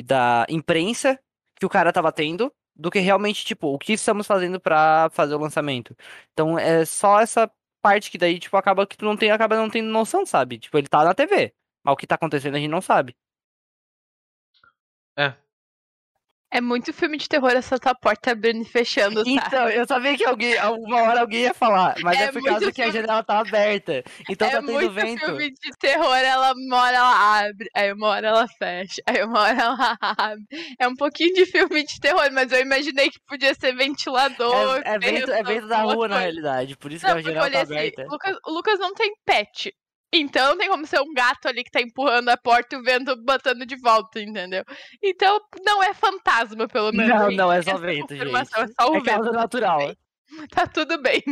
da imprensa que o cara tava tendo, do que realmente, tipo, o que estamos fazendo pra fazer o lançamento. Então é só essa parte que daí, tipo, acaba que tu não tem, acaba não tendo noção, sabe? Tipo, ele tá na TV, mas o que tá acontecendo a gente não sabe. É, É muito filme de terror essa tua porta abrindo e fechando, tá? Então, eu sabia que alguém, alguma hora alguém ia falar, mas é, É por muito causa que a filme- janela tá aberta. Então é tá tendo muito vento. filme de terror, ela uma hora ela abre, aí uma hora ela fecha, aí uma hora ela abre. É um pouquinho de filme de terror, mas eu imaginei que podia ser ventilador. É, é vento, é vento da rua, na realidade. Por isso Não, que a janela tá assim, aberta. o Lucas, o Lucas não tem pet. Então não tem como ser um gato ali que tá empurrando a porta e o vento botando de volta, entendeu? Então não é fantasma, pelo menos. Não, não, é só Essa vento, gente. confirmação, É só o É vento. natural. Tá tudo bem.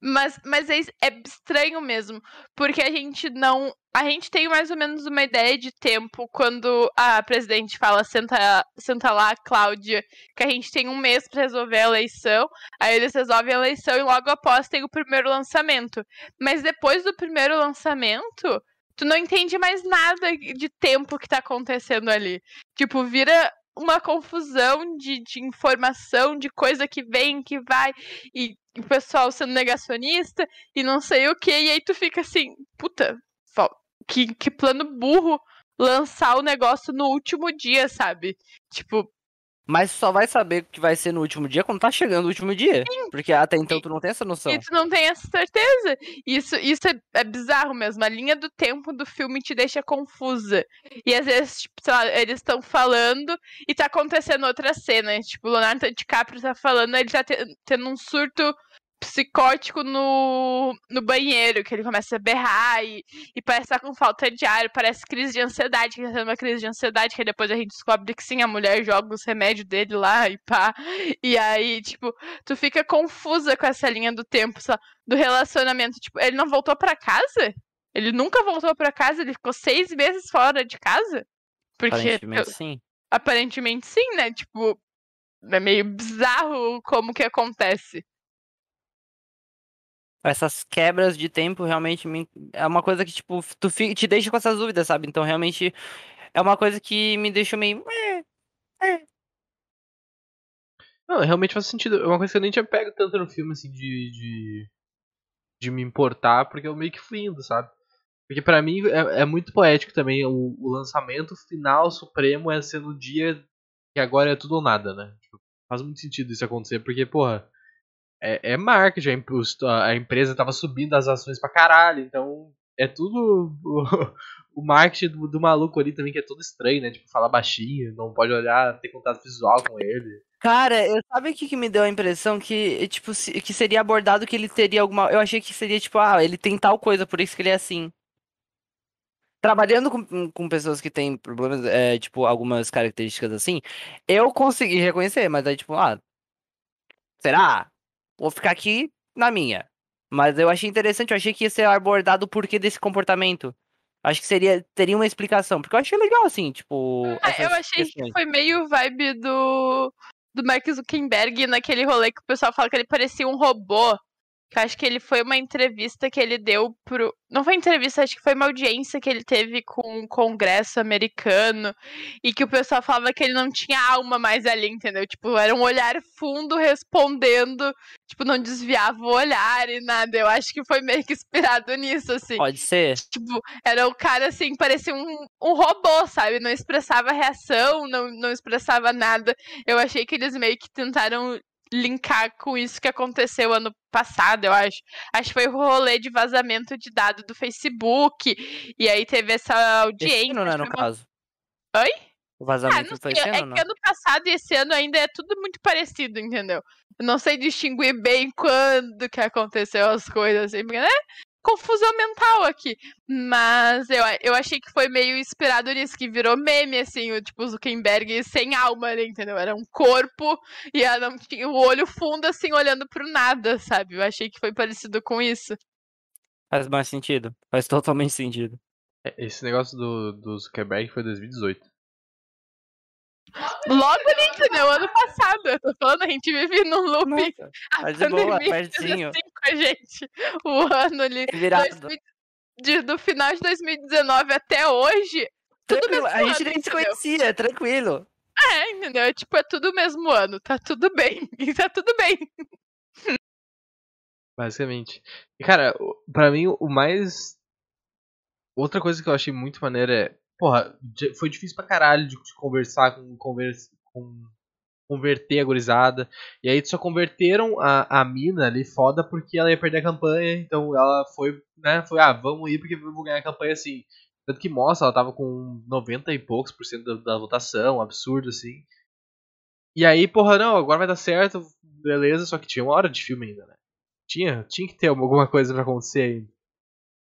Mas, mas é, é estranho mesmo, porque a gente não. A gente tem mais ou menos uma ideia de tempo quando a presidente fala senta, senta lá, Cláudia, que a gente tem um mês pra resolver a eleição. Aí eles resolvem a eleição e logo após tem o primeiro lançamento. Mas depois do primeiro lançamento, tu não entende mais nada de tempo que tá acontecendo ali. Tipo, vira uma confusão de, de informação, de coisa que vem, que vai, e o pessoal sendo negacionista e não sei o que, e aí tu fica assim, puta, que, que plano burro lançar o negócio no último dia, sabe? Tipo, Mas só vai saber o que vai ser no último dia quando tá chegando o último dia. Porque até então tu não tem essa noção. E tu não tem essa certeza. Isso, isso é, é bizarro mesmo. A linha do tempo do filme te deixa confusa. E às vezes, tipo, sei lá, eles estão falando e tá acontecendo outra cena. Tipo, o Leonardo DiCaprio tá falando, ele tá te- tendo um surto psicótico no, no banheiro, que ele começa a berrar e, e parece estar com falta de ar, parece crise de ansiedade, que tá tendo uma crise de ansiedade, que depois a gente descobre que sim, a mulher joga os remédios dele lá e pá. E aí, tipo, tu fica confusa com essa linha do tempo, só, do relacionamento. Tipo, ele não voltou pra casa? Ele nunca voltou pra casa? Ele ficou seis meses fora de casa? Porque Aparentemente, sim. aparentemente sim, né? Tipo, é meio bizarro como que acontece. Essas quebras de tempo realmente me- é uma coisa que, tipo, tu fi- te deixa com essas dúvidas, sabe? Então, realmente, é uma coisa que me deixa meio. Não, realmente faz sentido. É uma coisa que eu nem tinha pego tanto no filme, assim, de. de, de me importar, porque eu meio que fui indo, sabe? Porque pra mim é, é muito poético também. O, o lançamento final supremo é ser no dia que agora é tudo ou nada, né? Tipo, faz muito sentido isso acontecer, porque, porra, é, é marketing. A, empresa tava subindo as ações pra caralho, então é tudo. O, marketing do, do maluco ali também, que é todo estranho, né? Tipo, falar baixinho, não pode olhar, ter contato visual com ele. Cara, eu sabe o que, que me deu a impressão que, tipo, que seria abordado que ele teria alguma. Eu achei que seria, tipo, ah, ele tem tal coisa, por isso que ele é assim. Trabalhando com, com pessoas que têm problemas, é, tipo, algumas características assim, eu consegui reconhecer, mas aí, tipo, ah, será? Vou ficar aqui na minha. Mas eu achei interessante, eu achei que ia ser abordado o porquê desse comportamento. Acho que seria, teria uma explicação, porque eu achei legal, assim, tipo. Ah, eu achei que questões. foi meio vibe do, do Mark Zuckerberg naquele rolê que o pessoal fala que ele parecia um robô. Que eu acho que ele foi uma entrevista que ele deu pro. Não foi entrevista, acho que foi uma audiência que ele teve com o Congresso americano. E que o pessoal falava que ele não tinha alma mais ali, entendeu? Tipo, era um olhar fundo respondendo. Tipo, não desviava o olhar e nada. Eu acho que foi meio que inspirado nisso, assim. Pode ser. Tipo, era o cara assim, parecia um, um robô, sabe? Não expressava reação, não, não expressava nada. Eu achei que eles meio que tentaram linkar com isso que aconteceu ano passado, eu acho. Acho que foi o rolê de vazamento de dado do Facebook. E aí teve essa Esse audiência. ano, né, no uma- caso. Oi? O Ah, vazamento não foi esse É ano, que não? ano passado e esse ano ainda é tudo muito parecido, entendeu? Eu não sei distinguir bem quando que aconteceu as coisas, assim, porque, né? Confusão mental aqui. Mas eu, eu achei que foi meio inspirado nisso, que virou meme, assim, o tipo Zuckerberg sem alma ali, entendeu? Era um corpo e ela não tinha o olho fundo, assim, olhando pro nada, sabe? Eu achei que foi parecido com isso. Faz mais sentido. Faz totalmente sentido. É, Esse negócio do, do Zuckerberg foi 2018. Logo ali, entendeu? Ano passado. Eu tô falando, a gente vive num loop. Nossa, A de boa, pandemia fez pertinho. assim com a gente. O ano ali. virado. 2000 de- do final de 2019 até hoje. Tudo mesmo a gente ano, nem se conhecia, tranquilo. É, entendeu? É tipo, é tudo o mesmo ano. Tá tudo bem. E tá tudo bem. Basicamente. E, cara, pra mim, o mais. Outra coisa que eu achei muito maneira é. Porra, foi difícil pra caralho de, de conversar com, convers, com. Converter a gurizada. E aí só converteram a, a mina ali foda porque ela ia perder a campanha. Então ela foi, né? Foi, ah, vamos ir porque vamos ganhar a campanha assim. Tanto que mostra, ela tava com 90 e poucos por cento da, da votação, um absurdo assim. E aí, porra, não, agora vai dar certo, beleza, só que tinha uma hora de filme ainda, né? Tinha, tinha que ter alguma coisa pra acontecer ainda.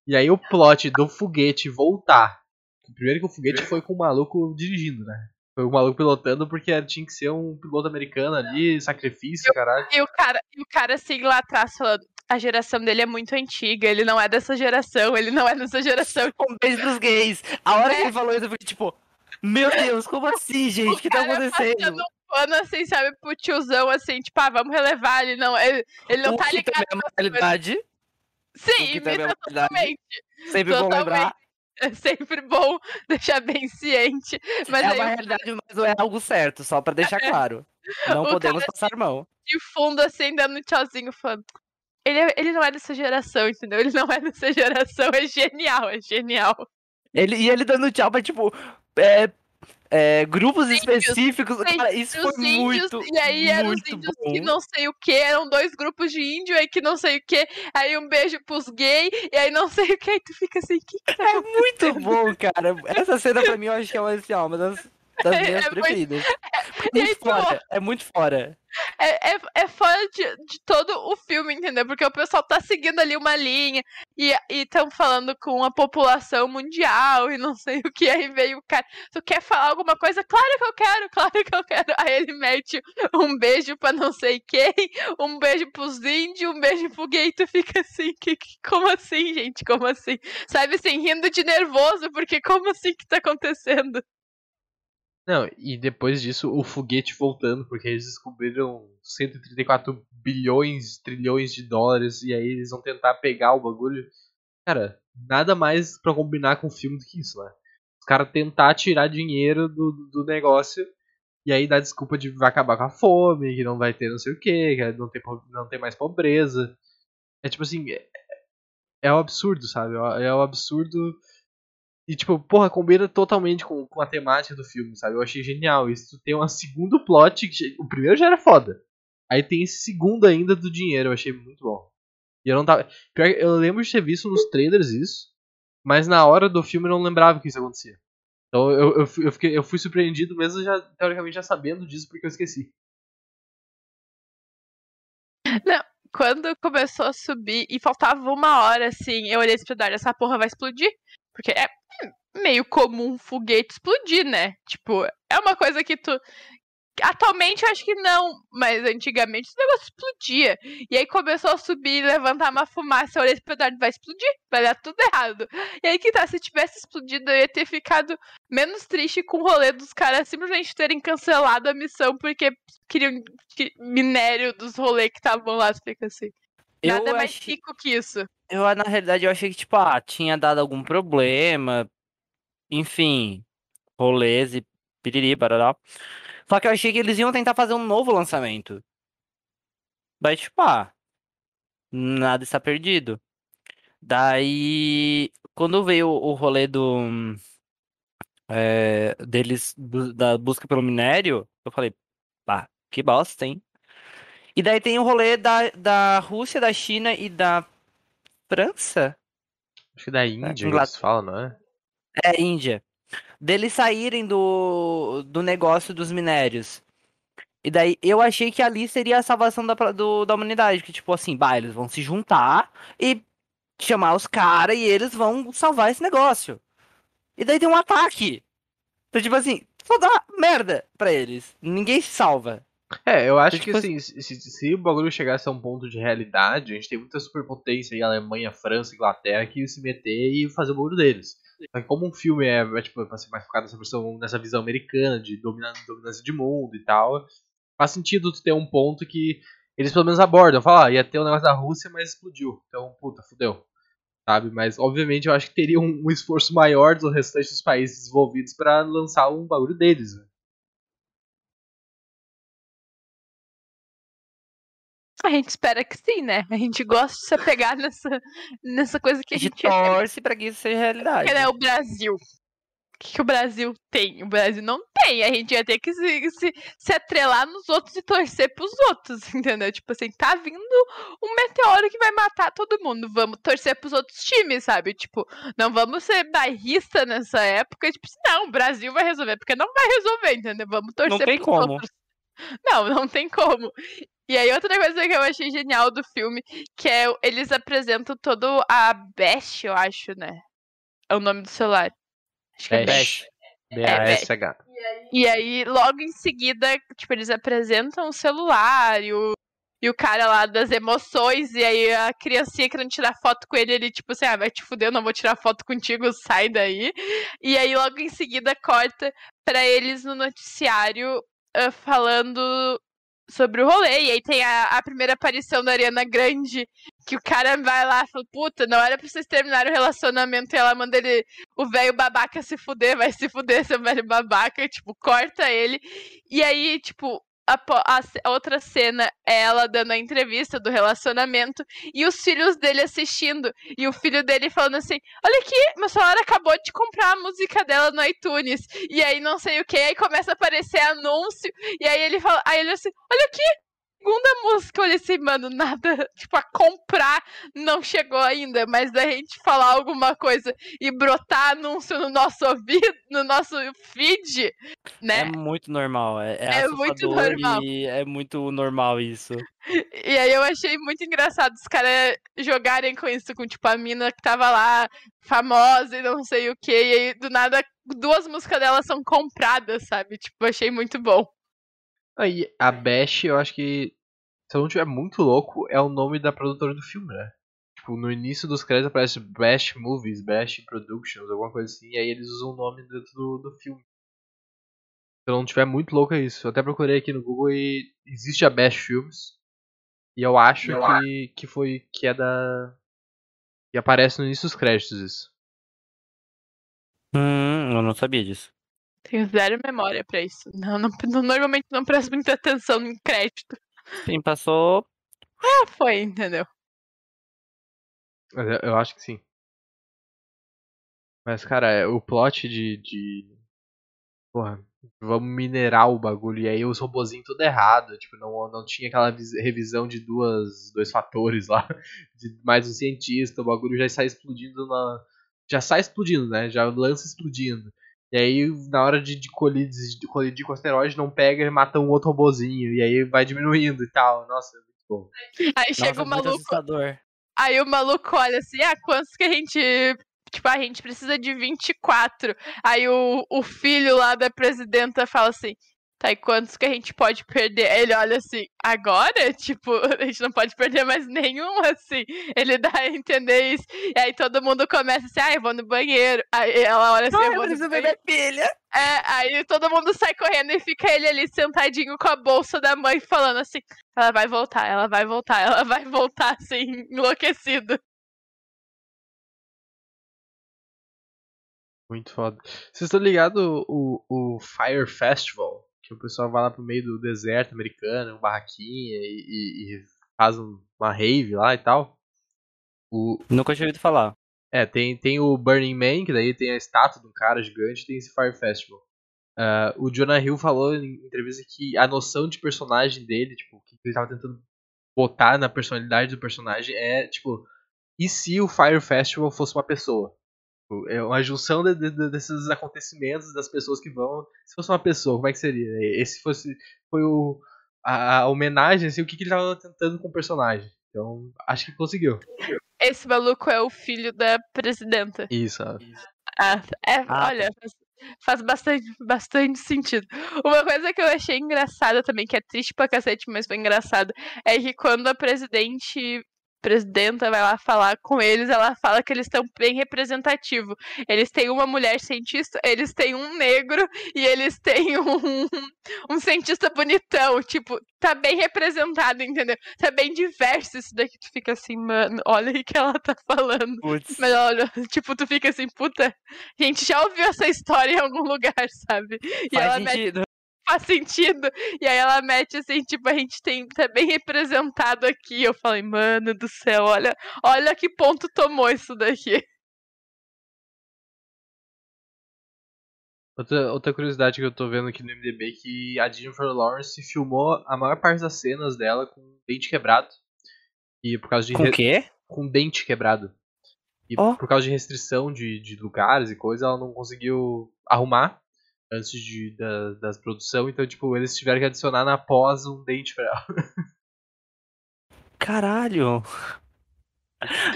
E aí o plot do foguete voltar. Primeiro que o foguete foi com o maluco dirigindo, né? Foi o maluco pilotando porque tinha que ser um piloto americano ali, sacrifício, caralho. E o cara, e o cara assim lá atrás falando. A geração dele é muito antiga, ele não é dessa geração, ele não é dessa geração. Um beijo pros gays. A hora que É. ele falou isso, eu fiquei tipo, meu Deus, como assim, gente? O que tá acontecendo? Pano assim, sabe, pro tiozão assim, tipo, ah, vamos relevar, ele não, ele, ele não o tá que ligado. também é uma realidade. Sim, que também é uma realidade. totalmente. Sempre bom Totalmente. lembrar. É sempre bom deixar bem ciente. Mas é aí uma realidade, mas é algo certo, só pra deixar claro. Não O podemos passar mão. de fundo, assim, dando tchauzinho, falando. Ele, é- ele não é dessa geração, entendeu? Ele não é dessa geração. É genial, é genial. Ele, e ele dando tchau pra, tipo, é, é, grupos Índios, específicos. Cara, isso foi os índios, muito, e aí eram os índios bom. que não sei o que, eram dois grupos de índio aí que não sei o que, aí um beijo pros gays, e aí não sei o que, aí tu fica assim, que que tá É muito bom, cara. Essa cena pra mim eu acho que é uma, assim, ó, uma das, das É- minhas é muito- preferidas. Muito pô, fora, é muito fora. é, é, é fora de, de todo o filme, entendeu? Porque o pessoal tá seguindo ali uma linha e estão falando com a população mundial e não sei o que. Aí veio o cara, tu quer falar alguma coisa? Claro que eu quero, claro que eu quero. Aí ele mete um beijo pra não sei quem, um beijo pros índios, um beijo pro gay. Tu fica assim, que, que- como assim, gente? Como assim? Sabe assim, rindo de nervoso, porque como assim que tá acontecendo? Não, e depois disso, o foguete voltando, porque eles descobriram 134 bilhões, trilhões de dólares, e aí eles vão tentar pegar o bagulho. Cara, nada mais pra combinar com o filme do que isso, né? Os caras tentar tirar dinheiro do, do negócio, e aí dá desculpa de vai acabar com a fome, que não vai ter não sei o que, que não tem, não tem mais pobreza. É tipo assim, é, é um absurdo, sabe? É um absurdo e, tipo, porra, combina totalmente com, com a temática do filme, sabe? Eu achei genial. Isso tem um segundo plot. Que, o primeiro já era foda. Aí tem esse segundo ainda do dinheiro. Eu achei muito bom. E eu não tava. Pior, eu lembro de ter visto nos trailers isso. Mas na hora do filme eu não lembrava que isso acontecia. Então eu, eu, eu, fiquei, eu fui surpreendido mesmo já, teoricamente, já sabendo disso porque eu esqueci. quando começou a subir e faltava uma hora, assim, eu olhei pro Eduardo, essa porra vai explodir? Porque é meio comum um foguete explodir, né? Tipo, é uma coisa que tu. Atualmente eu acho que não, mas antigamente esse negócio explodia. E aí começou a subir levantar uma fumaça. Eu olhei pro Eduardo, vai explodir, vai dar tudo errado. E aí que tá, se tivesse explodido, eu ia ter ficado menos triste com o rolê dos caras simplesmente terem cancelado a missão porque queriam que- minério dos rolês que estavam lá. Fica assim. Nada eu mais achei, rico que isso. eu, na realidade, eu achei que, tipo, ah, tinha dado algum problema. Enfim, rolês e piriri, barará. Só que eu achei que eles iam tentar fazer um novo lançamento. Mas, tipo, ah, nada está perdido. Daí, quando veio o rolê do. é, deles, da busca pelo minério, eu falei, pá, que bosta, hein? E daí tem o rolê da, da Rússia, da China e da França? Acho que da Índia que Inglaterra. eles falam, não é? É, Índia. Deles saírem do, do negócio dos minérios. E daí eu achei que ali seria a salvação da, do, da humanidade. Que tipo assim, bah, eles vão se juntar e chamar os caras e eles vão salvar esse negócio. E daí tem um ataque. Então, tipo assim, só dá merda pra eles. Ninguém se salva. É, eu acho Tipo que assim, se, se- se o bagulho chegasse a um ponto de realidade, a gente tem muita superpotência aí, Alemanha, França, Inglaterra, que ia se meter e fazer o bagulho deles. Só que como um filme é, é tipo, pra ser mais focado nessa, versão, nessa visão americana de dominância de mundo e tal, faz sentido ter um ponto que eles pelo menos abordam. Falar, ah, ia ter o um negócio da Rússia, mas explodiu. Então, puta, fudeu. Sabe? Mas, obviamente, eu acho que teria um, um esforço maior do restante dos países desenvolvidos para lançar um bagulho deles. Né? A gente espera que sim, né? A gente gosta de se apegar nessa, nessa coisa que a, A gente gente torce pra que isso seja realidade. Porque é o Brasil. O que, que o Brasil tem? O Brasil não tem. A gente ia ter que se, se, se atrelar nos outros e torcer pros outros, entendeu? Tipo assim, tá vindo um meteoro que vai matar todo mundo. Vamos torcer pros outros times, sabe? Tipo, não vamos ser bairrista nessa época. Tipo assim, não, o Brasil vai resolver. Porque não vai resolver, entendeu? Vamos torcer Não tem como. outros. Não, não tem como. E aí, outra coisa que eu achei genial do filme, que é eles apresentam todo a Bash, eu acho, né? É o nome do celular. Acho que é Bash. Bash. B-A-S-H. E aí, logo em seguida, tipo, eles apresentam o celular e o, e o cara lá das emoções, e aí a criancinha querendo tirar foto com ele, ele, tipo assim, ah, vai te fuder, eu não vou tirar foto contigo, sai daí. E aí, logo em seguida, corta pra eles no noticiário ah, falando sobre o rolê. E aí tem a, a primeira aparição da Ariana Grande, que o cara vai lá e fala, puta, não era pra vocês terminarem o relacionamento, e ela manda ele, o velho babaca se fuder, vai se fuder, seu velho babaca, e, tipo, corta ele. E aí, tipo, a, a a outra cena é ela dando a entrevista do relacionamento e os filhos dele assistindo. E o filho dele falando assim: Olha aqui, meu celular acabou de comprar a música dela no iTunes. E aí não sei o que, aí começa a aparecer anúncio. E aí ele fala, aí ele assim, olha aqui! Segunda música, eu olhei assim, mano, nada, tipo, a comprar não chegou ainda, mas da gente falar alguma coisa e brotar anúncio no nosso ouvido, no nosso feed, né? É muito normal. É, é, É muito normal. E é muito normal isso. E aí eu achei muito engraçado os caras jogarem com isso, com tipo a mina que tava lá, famosa e não sei o que, e aí do nada duas músicas dela são compradas, sabe? Tipo, achei muito bom. Aí, a Bash, eu acho que, se eu não tiver muito louco, é o nome da produtora do filme, né? Tipo, no início dos créditos aparece Bash Movies, Bash Productions, alguma coisa assim, e aí eles usam o nome dentro do, do filme. Se eu não tiver muito louco é isso. Eu até procurei aqui no Google e existe a Bash Films. E eu acho que, que foi. que é da. que aparece no início dos créditos isso. Hum, eu não sabia disso. Tenho zero memória pra isso. Não, não, não- normalmente não presto muita atenção em crédito. Sim, passou. Ah, foi, entendeu? Eu, eu acho que sim. Mas, cara, é, o plot de. de... Porra, vamos minerar o bagulho. E aí os robozinhos tudo errado. Tipo, não, não tinha aquela vis- revisão de duas, dois fatores lá. De mais um cientista. O bagulho já sai explodindo na. Já sai explodindo, né? Já lança explodindo. E aí, na hora de, de, colidir, de colidir com o asteroide, não pega e mata um outro robozinho. E aí vai diminuindo e tal. Nossa, é muito bom. Aí chega Nossa, o muito maluco. Aí o maluco olha assim, ah, quantos que a gente. Tipo, a gente precisa de 24. Aí o, o filho lá da presidenta fala assim. Tá, e quantos que a gente pode perder? Aí ele olha assim, agora? Tipo, a gente não pode perder mais nenhum, assim. Ele dá a entender isso. E aí todo mundo começa assim, ah, eu vou no banheiro. Aí ela olha assim, eu vou no banheiro. filha. É, aí todo mundo sai correndo e fica ele ali sentadinho com a bolsa da mãe falando assim, ela vai voltar, ela vai voltar, ela vai voltar, assim, enlouquecido. Muito foda. Vocês estão ligados o, o Fire Festival? Que o pessoal vai lá pro meio do deserto americano, uma barraquinha e, e- e faz um- uma rave lá e tal. O, Nunca tinha ouvido falar. é, tem, tem o Burning Man, que daí tem a estátua de um cara gigante, tem esse Fire Festival. Ah, o Jonah Hill falou em entrevista que a noção de personagem dele, tipo, que ele tava tentando botar na personalidade do personagem é, tipo, e se o Fire Festival fosse uma pessoa? Tipo, É uma junção de- de- de- desses acontecimentos, das pessoas que vão. Se fosse uma pessoa, como é que seria? Esse fosse foi o, a, a homenagem, assim, o que, que ele tava tentando com o personagem. Então, acho que conseguiu. Esse maluco é o filho da presidenta. Isso, ó. Ah, é, Ah, olha, faz, faz bastante, bastante sentido. Uma coisa que eu achei engraçada também, que é triste pra cacete, mas foi engraçado, é que quando a presidente presidenta vai lá falar com eles, ela fala que eles estão bem representativos. Eles têm uma mulher cientista, eles têm um negro e eles têm um, um cientista bonitão. Tipo, tá bem representado, entendeu? Tá bem diverso isso daqui. Tu fica assim, mano, olha o que ela tá falando. Putz. Mas olha, tipo, tu fica assim, puta, a gente já ouviu essa história em algum lugar, sabe? E Faz ela sentido. Faz sentido. E aí ela mete assim, tipo, a gente tem tá bem representado aqui. Eu falei, mano do céu, olha, olha que ponto tomou isso daqui. Outra, outra curiosidade que eu tô vendo aqui no MDB é que a Jennifer Lawrence filmou a maior parte das cenas dela com dente quebrado. E por causa de Com o re- quê? com dente quebrado. E Ó. por causa de restrição de, de lugares e coisa, ela não conseguiu arrumar antes de, da, das produção. Então, tipo, eles tiveram que adicionar na pós um dente pra ela. Caralho.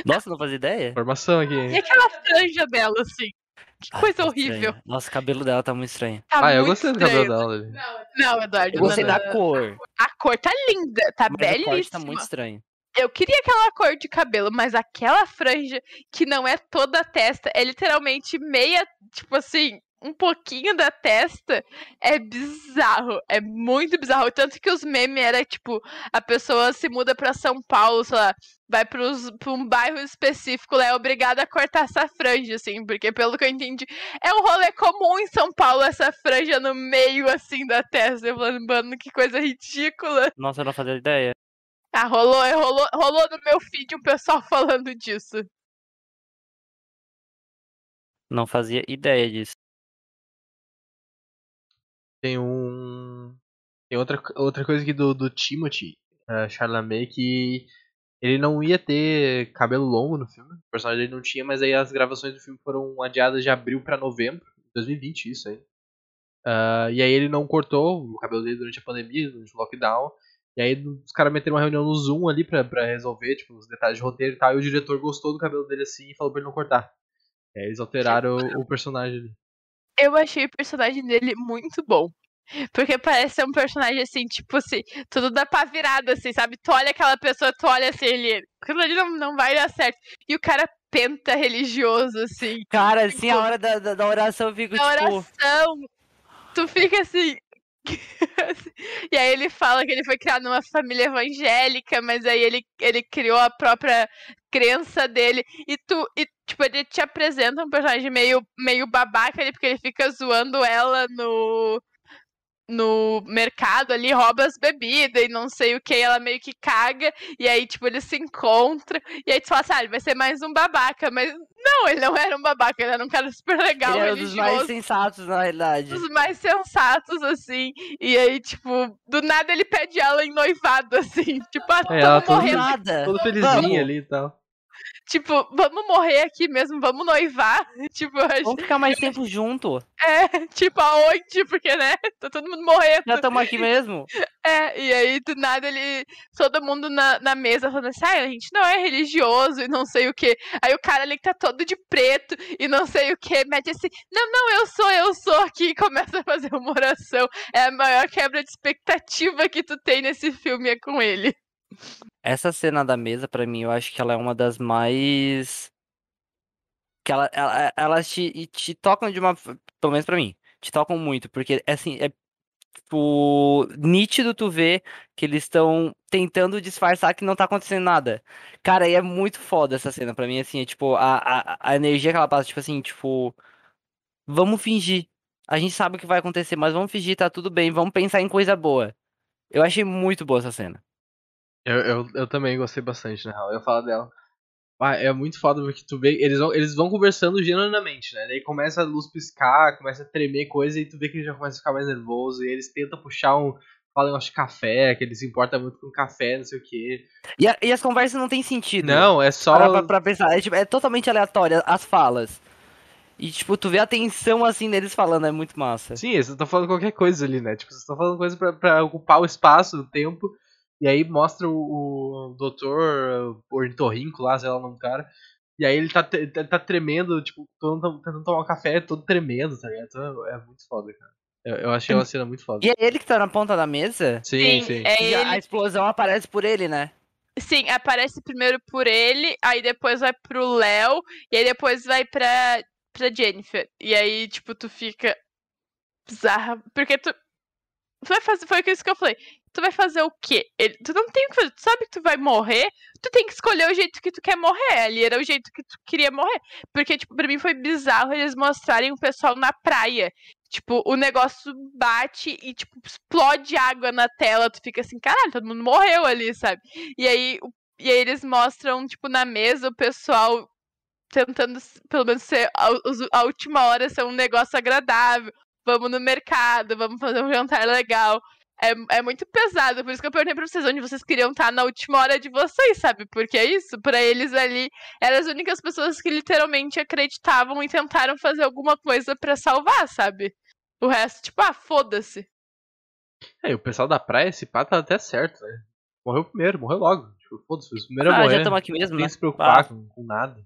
Nossa, não fazia ideia. Informação aqui. E aquela franja dela, assim. Que coisa tá horrível. estranho. Nossa, o cabelo dela tá muito estranho. Tá ah, eu muito gostei do estranho. cabelo dela. ali. Não, Eduardo. Eu gostei não, da não. cor, A cor tá linda, tá mas o corte belíssima. tá muito estranho. Eu queria aquela cor de cabelo, mas aquela franja que não é toda a testa, é literalmente meia, tipo assim, um pouquinho da testa, é bizarro, é muito bizarro. Tanto que os memes era tipo, a pessoa se muda pra São Paulo, sei lá, vai pros, pra um bairro específico, lá é obrigada a cortar essa franja, assim, porque pelo que eu entendi, é um rolê comum em São Paulo, essa franja no meio, assim, da testa. Eu falando, mano, que coisa ridícula. Nossa, eu não fazia ideia. Ah, rolou, rolou, rolou no meu feed um pessoal falando disso. Não fazia ideia disso. Tem um. Tem outra, outra coisa aqui do, do Timothy uh, Chalamet que ele não ia ter cabelo longo no filme. O personagem dele não tinha, mas aí as gravações do filme foram adiadas de abril pra novembro, 2020, isso aí. Ah, e aí ele não cortou o cabelo dele durante a pandemia, durante o lockdown. E aí os caras meteram uma reunião no Zoom ali pra, pra resolver, tipo, os detalhes de roteiro e tal. E o diretor gostou do cabelo dele assim e falou pra ele não cortar. E aí eles alteraram o, o personagem ali. Eu achei o personagem dele muito bom. Porque parece ser um personagem assim, tipo assim, tudo dá pra virada, assim, sabe? Tu olha aquela pessoa, tu olha assim, ele. Aquilo ali não, não vai dar certo. E o cara penta religioso, assim. Cara, assim, a Tipo, hora da, da, da oração eu fico, tipo... oração, tu fica assim. e aí ele fala que ele foi criado numa família evangélica, mas aí ele, ele criou a própria crença dele. E tu, e, tipo, ele te apresenta um personagem meio, meio babaca ali, porque ele fica zoando ela no. No mercado ali, rouba as bebidas e não sei o que, ela meio que caga, e aí, tipo, eles se encontram, e aí tu fala assim, ah, ele vai ser mais um babaca, mas não, ele não era um babaca, ele era um cara super legal, Ele era um dos religioso mais sensatos, na realidade. os mais sensatos, assim. E aí, tipo, do nada ele pede ela em noivado, assim. Tipo, ah, É, ela morrendo. Todo felizinho Vamos. ali e tal. Tipo, vamos morrer aqui mesmo, vamos noivar. Tipo, acho. Vamos ficar mais tempo junto. É, tipo, aonde? Porque, né? Tá todo mundo morrendo. Já estamos aqui mesmo. É, e aí, do nada, ele. Todo mundo na, na mesa falando assim, ah, a gente não é religioso e não sei o que. Aí o cara ali que tá todo de preto e não sei o que, mete assim, não, não, eu sou, eu sou aqui e começa a fazer uma oração. É a maior quebra de expectativa que tu tem nesse filme é com ele. Essa cena da mesa, pra mim, eu acho que ela é uma das mais. Que ela, ela, elas te, te tocam de uma. Pelo menos pra mim. Te tocam muito, porque assim, é tipo, nítido tu ver que eles estão tentando disfarçar que não tá acontecendo nada. Cara, e é muito foda essa cena pra mim, assim, é tipo, a, a, a energia que ela passa, tipo assim, tipo, vamos fingir. A gente sabe o que vai acontecer, mas vamos fingir, tá tudo bem, vamos pensar em coisa boa. Eu achei muito boa essa cena. Eu, eu, eu também gostei bastante, na real. Eu falar dela. Ah, é muito foda porque tu vê. Eles vão, eles vão conversando genuinamente, né? Daí começa a luz piscar, começa a tremer coisa e tu vê que ele já começa a ficar mais nervoso. E eles tentam puxar um. Fala negócio de café, que ele se importa muito com café, não sei o quê. E, a- e as conversas não têm sentido. Não, é só. Para pra, pra pensar. É, tipo, é totalmente aleatório as falas. E, tipo, tu vê a tensão assim deles falando, é muito massa. Sim, eles estão falando qualquer coisa ali, né? Tipo, vocês estão falando coisa pra, pra ocupar o espaço, o tempo. E aí mostra o, o doutor ornitorrinco lá, sei lá o nome do cara. E aí ele tá, te- tá, tá tremendo, tipo, todo, tentando tomar um café, todo tremendo, tá ligado? Então é, é muito foda, cara. Eu, eu achei uma cena muito foda. E é ele que tá na ponta da mesa? Sim, sim. é E a- a ele. explosão aparece por ele, né? Sim, aparece primeiro por ele, aí depois vai pro Léo, e aí depois vai pra, pra Jennifer. E aí, tipo, tu fica bizarra. Porque tu. Tu vai fazer. Foi isso que eu falei. Tu vai fazer o quê? Ele, tu não tem o que fazer. Tu sabe que tu vai morrer, tu tem que escolher o jeito que tu quer morrer. Ali era o jeito que tu queria morrer. Porque, tipo, pra mim foi bizarro eles mostrarem o pessoal na praia. Tipo, o negócio bate e, tipo, explode água na tela. Tu fica assim, caralho, todo mundo morreu ali, sabe? E aí, e aí eles mostram, tipo, na mesa o pessoal tentando, pelo menos, ser a, a última hora ser um negócio agradável. Vamos no mercado, vamos fazer um jantar legal. É, é muito pesado, por isso que eu perguntei pra vocês onde vocês queriam estar na última hora de vocês, sabe? Porque é isso, para eles ali, eram as únicas pessoas que literalmente acreditavam e tentaram fazer alguma coisa para salvar, sabe? O resto, tipo, ah, foda-se. É, e o pessoal da praia, esse pá tá até certo, né? Morreu primeiro, morreu logo. Tipo, foda-se, os primeiros Ah, a morrer. já estamos aqui mesmo, Não né? se preocupar com, com nada.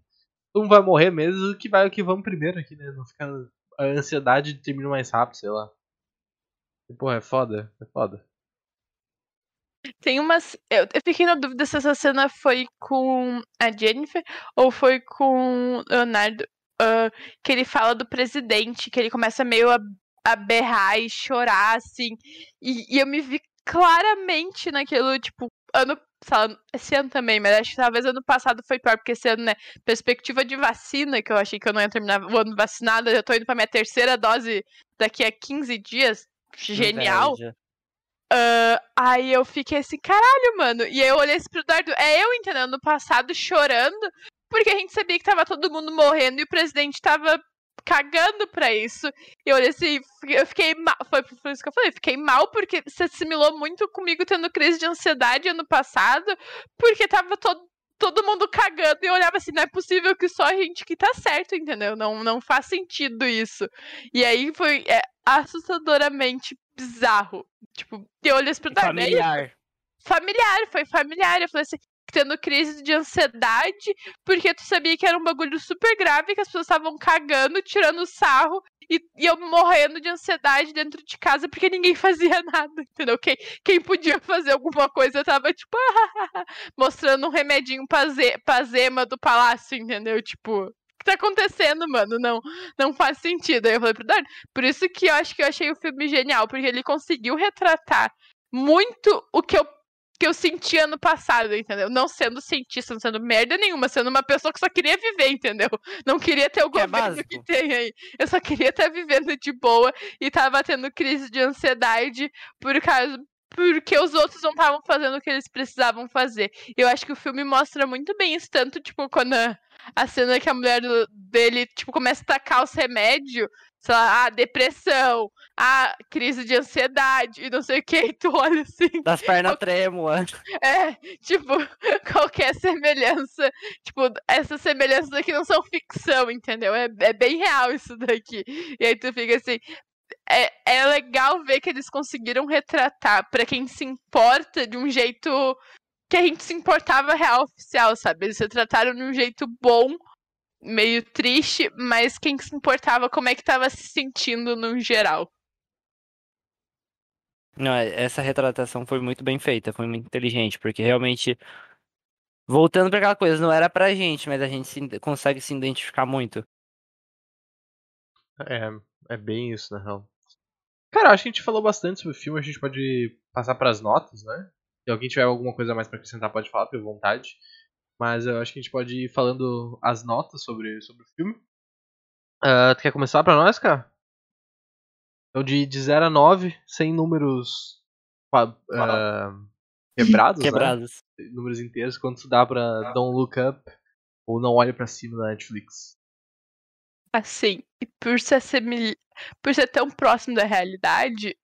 Mundo vai morrer mesmo, que vai o que vamos primeiro aqui, né? Não fica. A ansiedade termina mais rápido, sei lá. E, Porra, é foda, é foda. Tem umas. Eu, fiquei na dúvida se essa cena foi com a Jennifer ou foi com o Leonardo. ah, que ele fala do presidente, que ele começa meio a, a berrar e chorar, assim. E, e eu me vi claramente naquilo, tipo, ano. Esse ano também, mas acho que talvez ano passado foi pior, porque esse ano, né? Perspectiva de vacina, que eu achei que eu não ia terminar o ano vacinada, eu tô indo pra minha terceira dose daqui a 15 dias. Genial. Ah, aí eu fiquei assim, caralho, mano. E aí eu olhei assim pro Dardo, é eu entendendo, no passado chorando, porque a gente sabia que tava todo mundo morrendo e o presidente tava cagando pra isso. E eu olhei assim, eu fiquei mal. Foi por isso que eu falei, fiquei mal porque se assimilou muito comigo tendo crise de ansiedade ano passado, porque tava todo. Todo mundo cagando e olhava assim, não é possível que só a gente que tá certo, entendeu? Não, não faz sentido isso. E aí foi é, assustadoramente bizarro. Tipo, pro Dardo, é isso? Familiar. familiar, foi familiar. Eu falei assim, tendo crise de ansiedade, porque tu sabia que era um bagulho super grave, que as pessoas estavam cagando, tirando sarro, e, e eu morrendo de ansiedade dentro de casa, porque ninguém fazia nada, entendeu? Quem, quem podia fazer alguma coisa tava, tipo, mostrando um remedinho pra, ze, pra Zema do palácio, entendeu? Tipo, que tá acontecendo, mano? Não, não faz sentido. Aí eu falei pro Dardo, por isso que eu acho que eu achei o filme genial, porque ele conseguiu retratar muito o que eu que eu senti ano passado, entendeu? Não sendo cientista, não sendo merda nenhuma, sendo uma pessoa que só queria viver, entendeu? Não queria ter o Que é governo básico. que tem aí. Eu só queria estar vivendo de boa e tava tendo crise de ansiedade por causa porque os outros não estavam fazendo o que eles precisavam fazer. Eu acho que o filme mostra muito bem isso, tanto, tipo, quando a, a cena que a mulher do- dele, tipo, começa a tacar os remédios, sei lá, ah, depressão, ah, crise de ansiedade e não sei o que, tu olha assim, Das pernas trêmulas. é, tipo, qualquer semelhança. Tipo, essas semelhanças aqui não são ficção, entendeu? É, é bem real isso daqui. E aí tu fica assim. É, é legal ver que eles conseguiram retratar pra quem se importa de um jeito que a gente se importava real oficial, sabe? Eles retrataram de um jeito bom, meio triste, mas quem se importava como é que tava se sentindo no geral. Não, é- essa retratação foi muito bem feita, foi muito inteligente, porque realmente. Voltando pra aquela coisa, não era pra gente, mas a gente se- consegue se identificar muito. É, é bem isso, na real. Cara, acho que a gente falou bastante sobre o filme, a gente pode passar pras notas, né? Se alguém tiver alguma coisa mais pra acrescentar, pode falar, por vontade. Mas eu acho que a gente pode ir falando as notas sobre, sobre o filme. Ah, tu quer começar pra nós, cara? Então, de, de 0 a 9, sem números ah, quebrados, né? Quebrados. números inteiros, quanto tu dá pra Don't Look Up ou Não Olhe Pra Cima na Netflix? Assim, e por ser, semil- por ser tão próximo da realidade,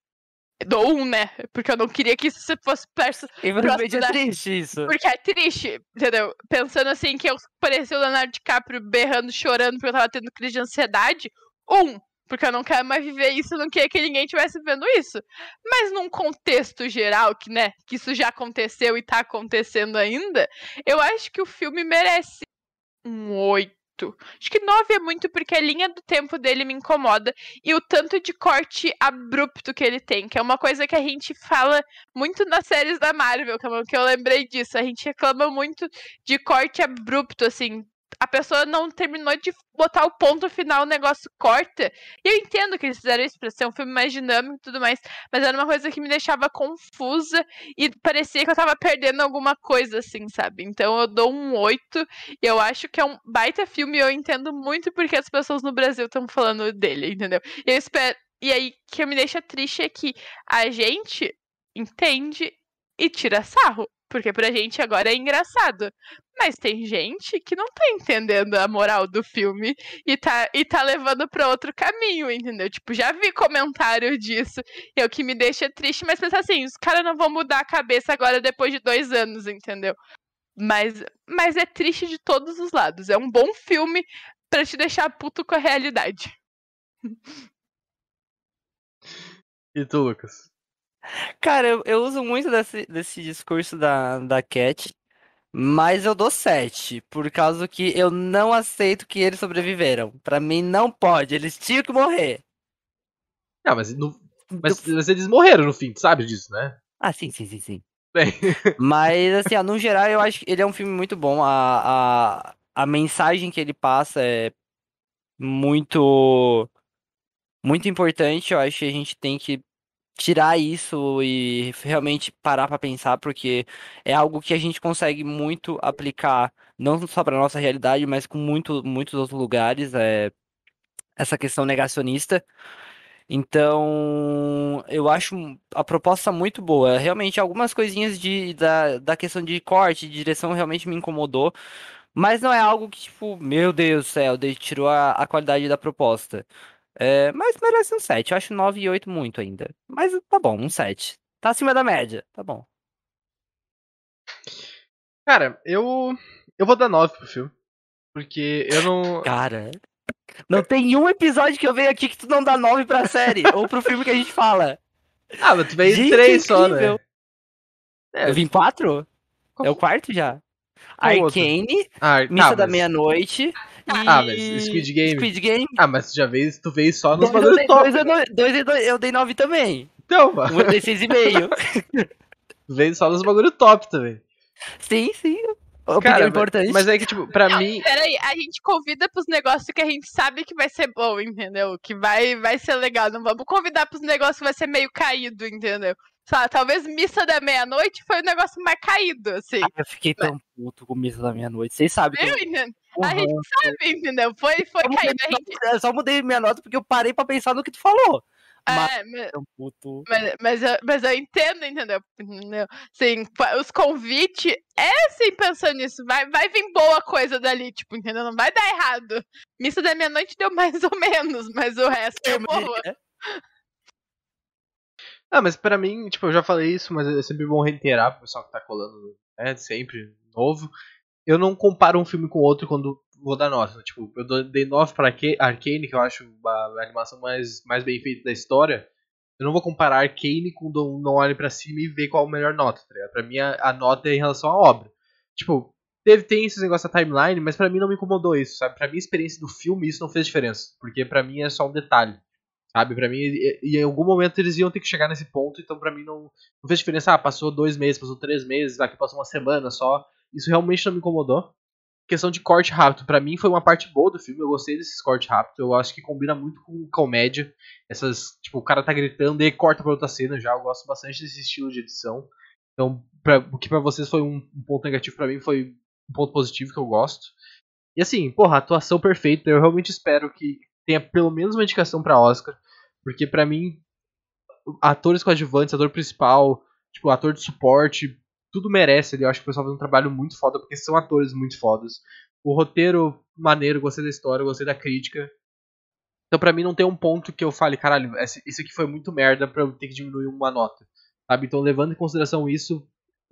dou um, né? Porque eu não queria que isso fosse perto. E realmente é da- triste isso. Porque é triste, entendeu? Pensando assim que eu parecia o Leonardo DiCaprio berrando, chorando porque eu tava tendo crise de ansiedade. Um, porque eu não quero mais viver isso, eu não queria que ninguém estivesse vendo isso. Mas num contexto geral, que, né, que isso já aconteceu e tá acontecendo ainda, eu acho que o filme merece um oito. 8. Acho que 9 é muito porque a linha do tempo dele me incomoda e o tanto de corte abrupto que ele tem, que é uma coisa que a gente fala muito nas séries da Marvel, que eu lembrei disso. A gente reclama muito de corte abrupto, assim, a pessoa não terminou de botar o ponto final, o negócio corta. E eu entendo que eles fizeram isso pra ser um filme mais dinâmico e tudo mais, mas era uma coisa que me deixava confusa e parecia que eu tava perdendo alguma coisa, assim, sabe? Então eu dou um 8. E eu acho que é um baita filme e eu entendo muito porque as pessoas no Brasil estão falando dele, entendeu? E eu espero. E aí, que me deixa triste é que a gente entende e tira sarro. Porque pra gente agora é engraçado. Mas tem gente que não tá entendendo a moral do filme e tá, e tá levando pra outro caminho, entendeu? Tipo, já vi comentário disso. É o que me deixa triste, mas pensar assim, os caras não vão mudar a cabeça agora depois de dois anos, entendeu? Mas, mas é triste de todos os lados. É um bom filme para te deixar puto com a realidade. E tu, Lucas? Cara, eu, eu uso muito desse, desse discurso da, da Cat, mas eu dou 7, por causa que eu não aceito que eles sobreviveram. Pra mim, não pode, eles tinham que morrer. Não, mas, no, mas, mas eles morreram no fim, tu sabe disso, né? Ah, sim, sim, sim, sim. Bem, Mas, assim, ó, no geral, eu acho que ele é um filme muito bom. A, a, a mensagem que ele passa é muito, muito importante. Eu acho que a gente tem que tirar isso e realmente parar pra pensar, porque é algo que a gente consegue muito aplicar, não só pra nossa realidade, mas com muito, muitos outros lugares. É, essa questão negacionista. Então, eu acho a proposta muito boa. Realmente, algumas coisinhas de, da, da questão de corte, de direção, realmente me incomodou. Mas não é algo que, tipo, meu Deus do céu, tirou a, a qualidade da proposta. É, mas merece um 7. Eu acho 9 e 8 muito ainda. Mas tá bom, um 7. Tá acima da média. Tá bom. cara, eu. Eu vou dar 9 pro filme. Porque eu não. Cara, não tem um episódio que eu venho aqui que tu não dá 9 pra série. ou pro filme que a gente fala. Ah, mas tu veio Gente, 3 só, né? É, Eu vim 4? qual- É o quarto já. Arcane, Ah, Missa tá, da mas- Meia-Noite e... Ah, mas Squid Game. Squid Game. Ah, mas tu já veio, tu veio só nos Dois top. dois eu dei- dois eu dei- eu dei 9 também. Então, mano. Um eu dei 6,5. Tu veio só nos bagulho top também. sim, sim. Cara, importante. mas é que, tipo, pra Não, mim. Peraí, a gente convida pros negócios que a gente sabe que vai ser bom, entendeu? Que vai, vai ser legal. Não vamos convidar pros negócios que vai ser meio caído, entendeu? Sabe, talvez missa da meia-noite foi o negócio mais caído, assim. Ah, eu fiquei tão puto com Missa da Meia-Noite. Vocês sabem que Eu entendo. Porra, A gente sabe, entendeu? Foi, foi eu mudei caído. A minha gente, eu só mudei minha nota porque eu parei pra pensar no que tu falou. Mas- é, mas, mas, mas, eu, mas eu entendo, entendeu? Sim, os convites é assim pensando nisso. Vai, vai vir boa coisa dali, tipo, entendeu? Não vai dar errado. Missa da meia-noite deu mais ou menos, mas o resto é boa. Ah, mas pra mim, tipo, eu já falei isso, mas é sempre bom reiterar pro pessoal que tá colando, né, sempre, novo. Eu não comparo um filme com outro quando vou dar nota. Tipo, eu dei 9 pra Arca- Arcane, que eu acho a animação mais, mais bem feita da história. Eu não vou comparar Arcane com Don't Olhe Pra Cima e ver qual a melhor nota, tá ligado? Pra mim, a, a nota é em relação à obra. Tipo, teve, tem esses negócios da timeline, mas pra mim não me incomodou isso, sabe? Pra mim, a experiência do filme, isso não fez diferença. Porque pra mim é só um detalhe. Sabe, pra mim, e, e em algum momento eles iam ter que chegar nesse ponto, então pra mim não, não fez diferença. Ah, passou dois meses, passou três meses, aqui passou uma semana só. Isso realmente não me incomodou. Questão de corte rápido, pra mim foi uma parte boa do filme, eu gostei desses cortes rápidos, eu acho que combina muito com comédia. Essas, tipo, o cara tá gritando e corta pra outra cena já, eu gosto bastante desse estilo de edição. Então, pra, o que pra vocês foi um, um ponto negativo, pra mim foi um ponto positivo que eu gosto. E assim, porra, atuação perfeita, eu realmente espero que tenha pelo menos uma indicação pra Oscar, porque pra mim atores coadjuvantes, ator principal, tipo, ator de suporte, tudo merece ali. Eu acho que o pessoal faz um trabalho muito foda, porque são atores muito fodas. O roteiro, maneiro, gostei da história, gostei da crítica. Então pra mim não tem um ponto que eu fale, caralho, esse aqui foi muito merda pra eu ter que diminuir uma nota. Sabe? Então levando em consideração isso,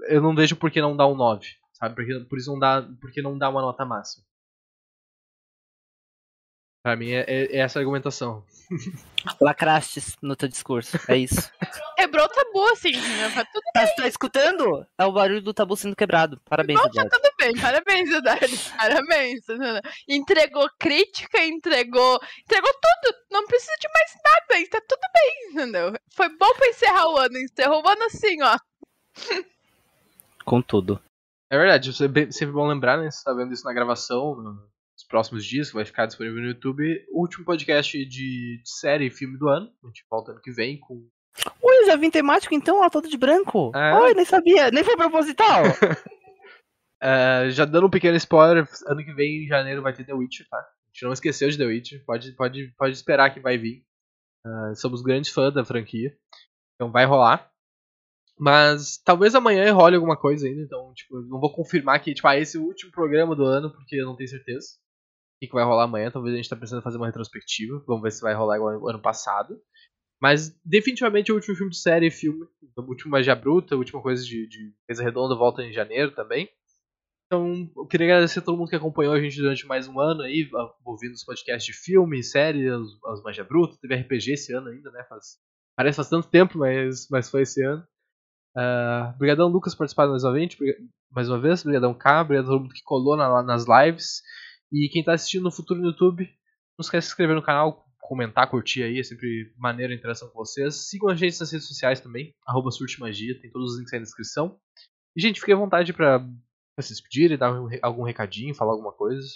eu não vejo por que não dar um 9. Sabe? Por isso não. Porque não dá uma nota máxima. Pra mim é, é- é essa a argumentação. Lacrastes no teu discurso. É isso. quebrou o tabu, assim. né? Tá tudo, Tá, tá escutando? É o barulho do tabu sendo quebrado. Parabéns, tá Eduardo. tudo bem. Parabéns, Eduardo. Parabéns. entendeu? Entregou crítica, entregou. Entregou tudo. Não precisa de mais nada. Tá tudo bem, entendeu? Foi bom pra encerrar o ano. Encerrou o ano assim, ó. Com tudo. É verdade, é bem- sempre bom lembrar, né? Você tá vendo isso na gravação, no- próximos dias, que vai ficar disponível no YouTube. O último podcast de, de série e filme do ano. A gente volta ano que vem com. Ui, já vim temático então, ó, todo de branco. É. Oi, nem sabia, nem foi proposital. É, já dando um pequeno spoiler, ano que vem, em janeiro, vai ter The Witcher, tá? A gente não esqueceu de The Witcher, pode, pode, pode esperar que vai vir. É, somos grandes fãs da franquia, então vai rolar. Mas talvez amanhã role alguma coisa ainda, então, tipo, eu não vou confirmar que, tipo, ah, esse é o último programa do ano, porque eu não tenho certeza. O que, vai rolar amanhã, talvez a gente tá pensando em fazer uma retrospectiva, vamos ver se vai rolar igual ano passado. Mas definitivamente o último filme de série e filme. A última Magia Bruta, a última coisa de, de Mesa Redonda volta em janeiro também. Então, eu queria agradecer a todo mundo que acompanhou a gente durante mais um ano aí, ouvindo os podcasts de filme, série, as, as Magia Bruta, teve RPG esse ano ainda, né? Faz, parece faz tanto tempo, mas, mas foi esse ano. Ah, Obrigadão, Lucas, por participar mais uma vez, mais uma vez. Obrigadão, K. Obrigado a todo mundo que colou na- nas lives. E quem tá assistindo no futuro no YouTube, não esquece de se inscrever no canal, comentar, curtir aí, é sempre maneiro a interação com vocês. Sigam a gente nas redes sociais também, arroba tem todos os links aí na descrição. E, gente, fique à vontade pra se despedir dar um algum recadinho, falar alguma coisa.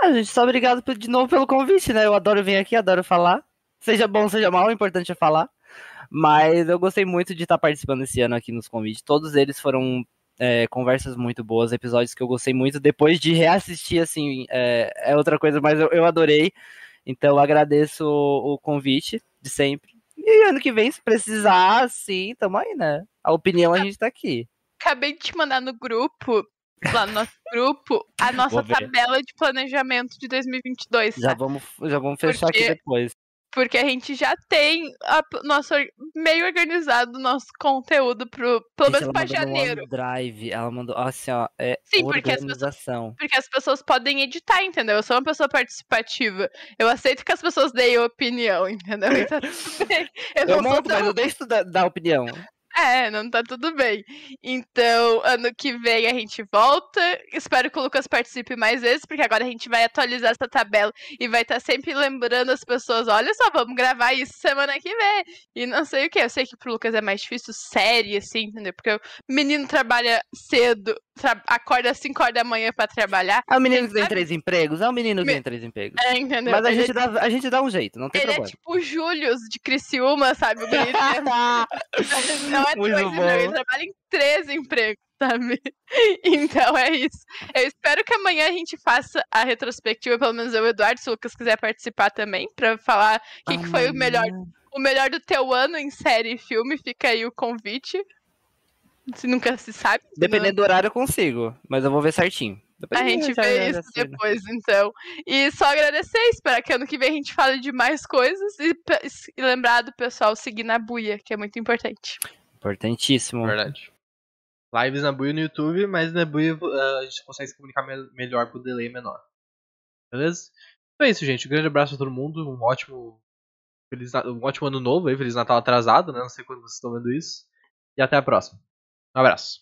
Ah, gente, só obrigado de novo pelo convite, né? Eu adoro vir aqui, adoro falar. Seja bom, seja mal, o importante é falar. Mas eu gostei muito de estar participando esse ano aqui nos convites. Todos eles foram é, conversas muito boas, episódios que eu gostei muito. Depois de reassistir, assim, é, é outra coisa, mas eu, eu adorei. Então agradeço o, o convite de sempre. E ano que vem, se precisar, sim, tamo aí, né? A opinião a gente tá aqui. Acabei de te mandar no grupo, lá no nosso grupo, a nossa tabela de planejamento de 2022. Já tá? vamos, já vamos fechar Porque- aqui depois. Porque a gente já tem a, nosso meio organizado nosso conteúdo pro, pelo Gente, menos pra janeiro. OneDrive, ela mandou, assim, ó, é Sim, porque as pessoas- organização. Porque as pessoas podem editar, entendeu? Eu sou uma pessoa participativa. Eu aceito que as pessoas deem opinião, entendeu? E tá bem. Eu, Eu monto, mas eu deixo da, da opinião. É, não tá tudo bem. Então, ano que vem a gente volta. Espero que o Lucas participe mais vezes, porque agora a gente vai atualizar essa tabela e vai estar sempre lembrando as pessoas: olha só, vamos gravar isso semana que vem. E não sei o que. Eu sei que pro Lucas é mais difícil, série, assim, entendeu? Porque o menino trabalha cedo, tra- acorda às 5 horas da manhã pra trabalhar. É o menino que tem três empregos? É o menino que Me- tem três empregos. É, entendeu? Mas a Ele é gente, dá, a gente dá um jeito, não tem Ele é problema. tipo o Július de Criciúma, sabe? O bonito. Não é dois. Ele trabalha em três empregos, sabe? Então é isso. Eu espero que amanhã a gente faça a retrospectiva, pelo menos eu o Eduardo, se o Lucas quiser participar também, pra falar o que, que foi o melhor, o melhor do teu ano em série e filme. Fica aí o convite. Se nunca se sabe. se não- Dependendo do horário eu consigo, mas eu vou ver certinho. A Dependendo gente vê isso né? depois, então. E só agradecer, esperar que ano que vem a gente fale de mais coisas e, e lembrar do pessoal seguir na buia, que é muito importante. Importantíssimo. Verdade. Lives na Buia no YouTube, mas na Buia uh, a gente consegue se comunicar me- melhor com o delay menor. Beleza? Então é isso, gente. Um grande abraço a todo mundo. Um ótimo. Feliz, um ótimo ano novo aí. Feliz Natal atrasado, né? Não sei quando vocês estão vendo isso. E até a próxima. Um abraço.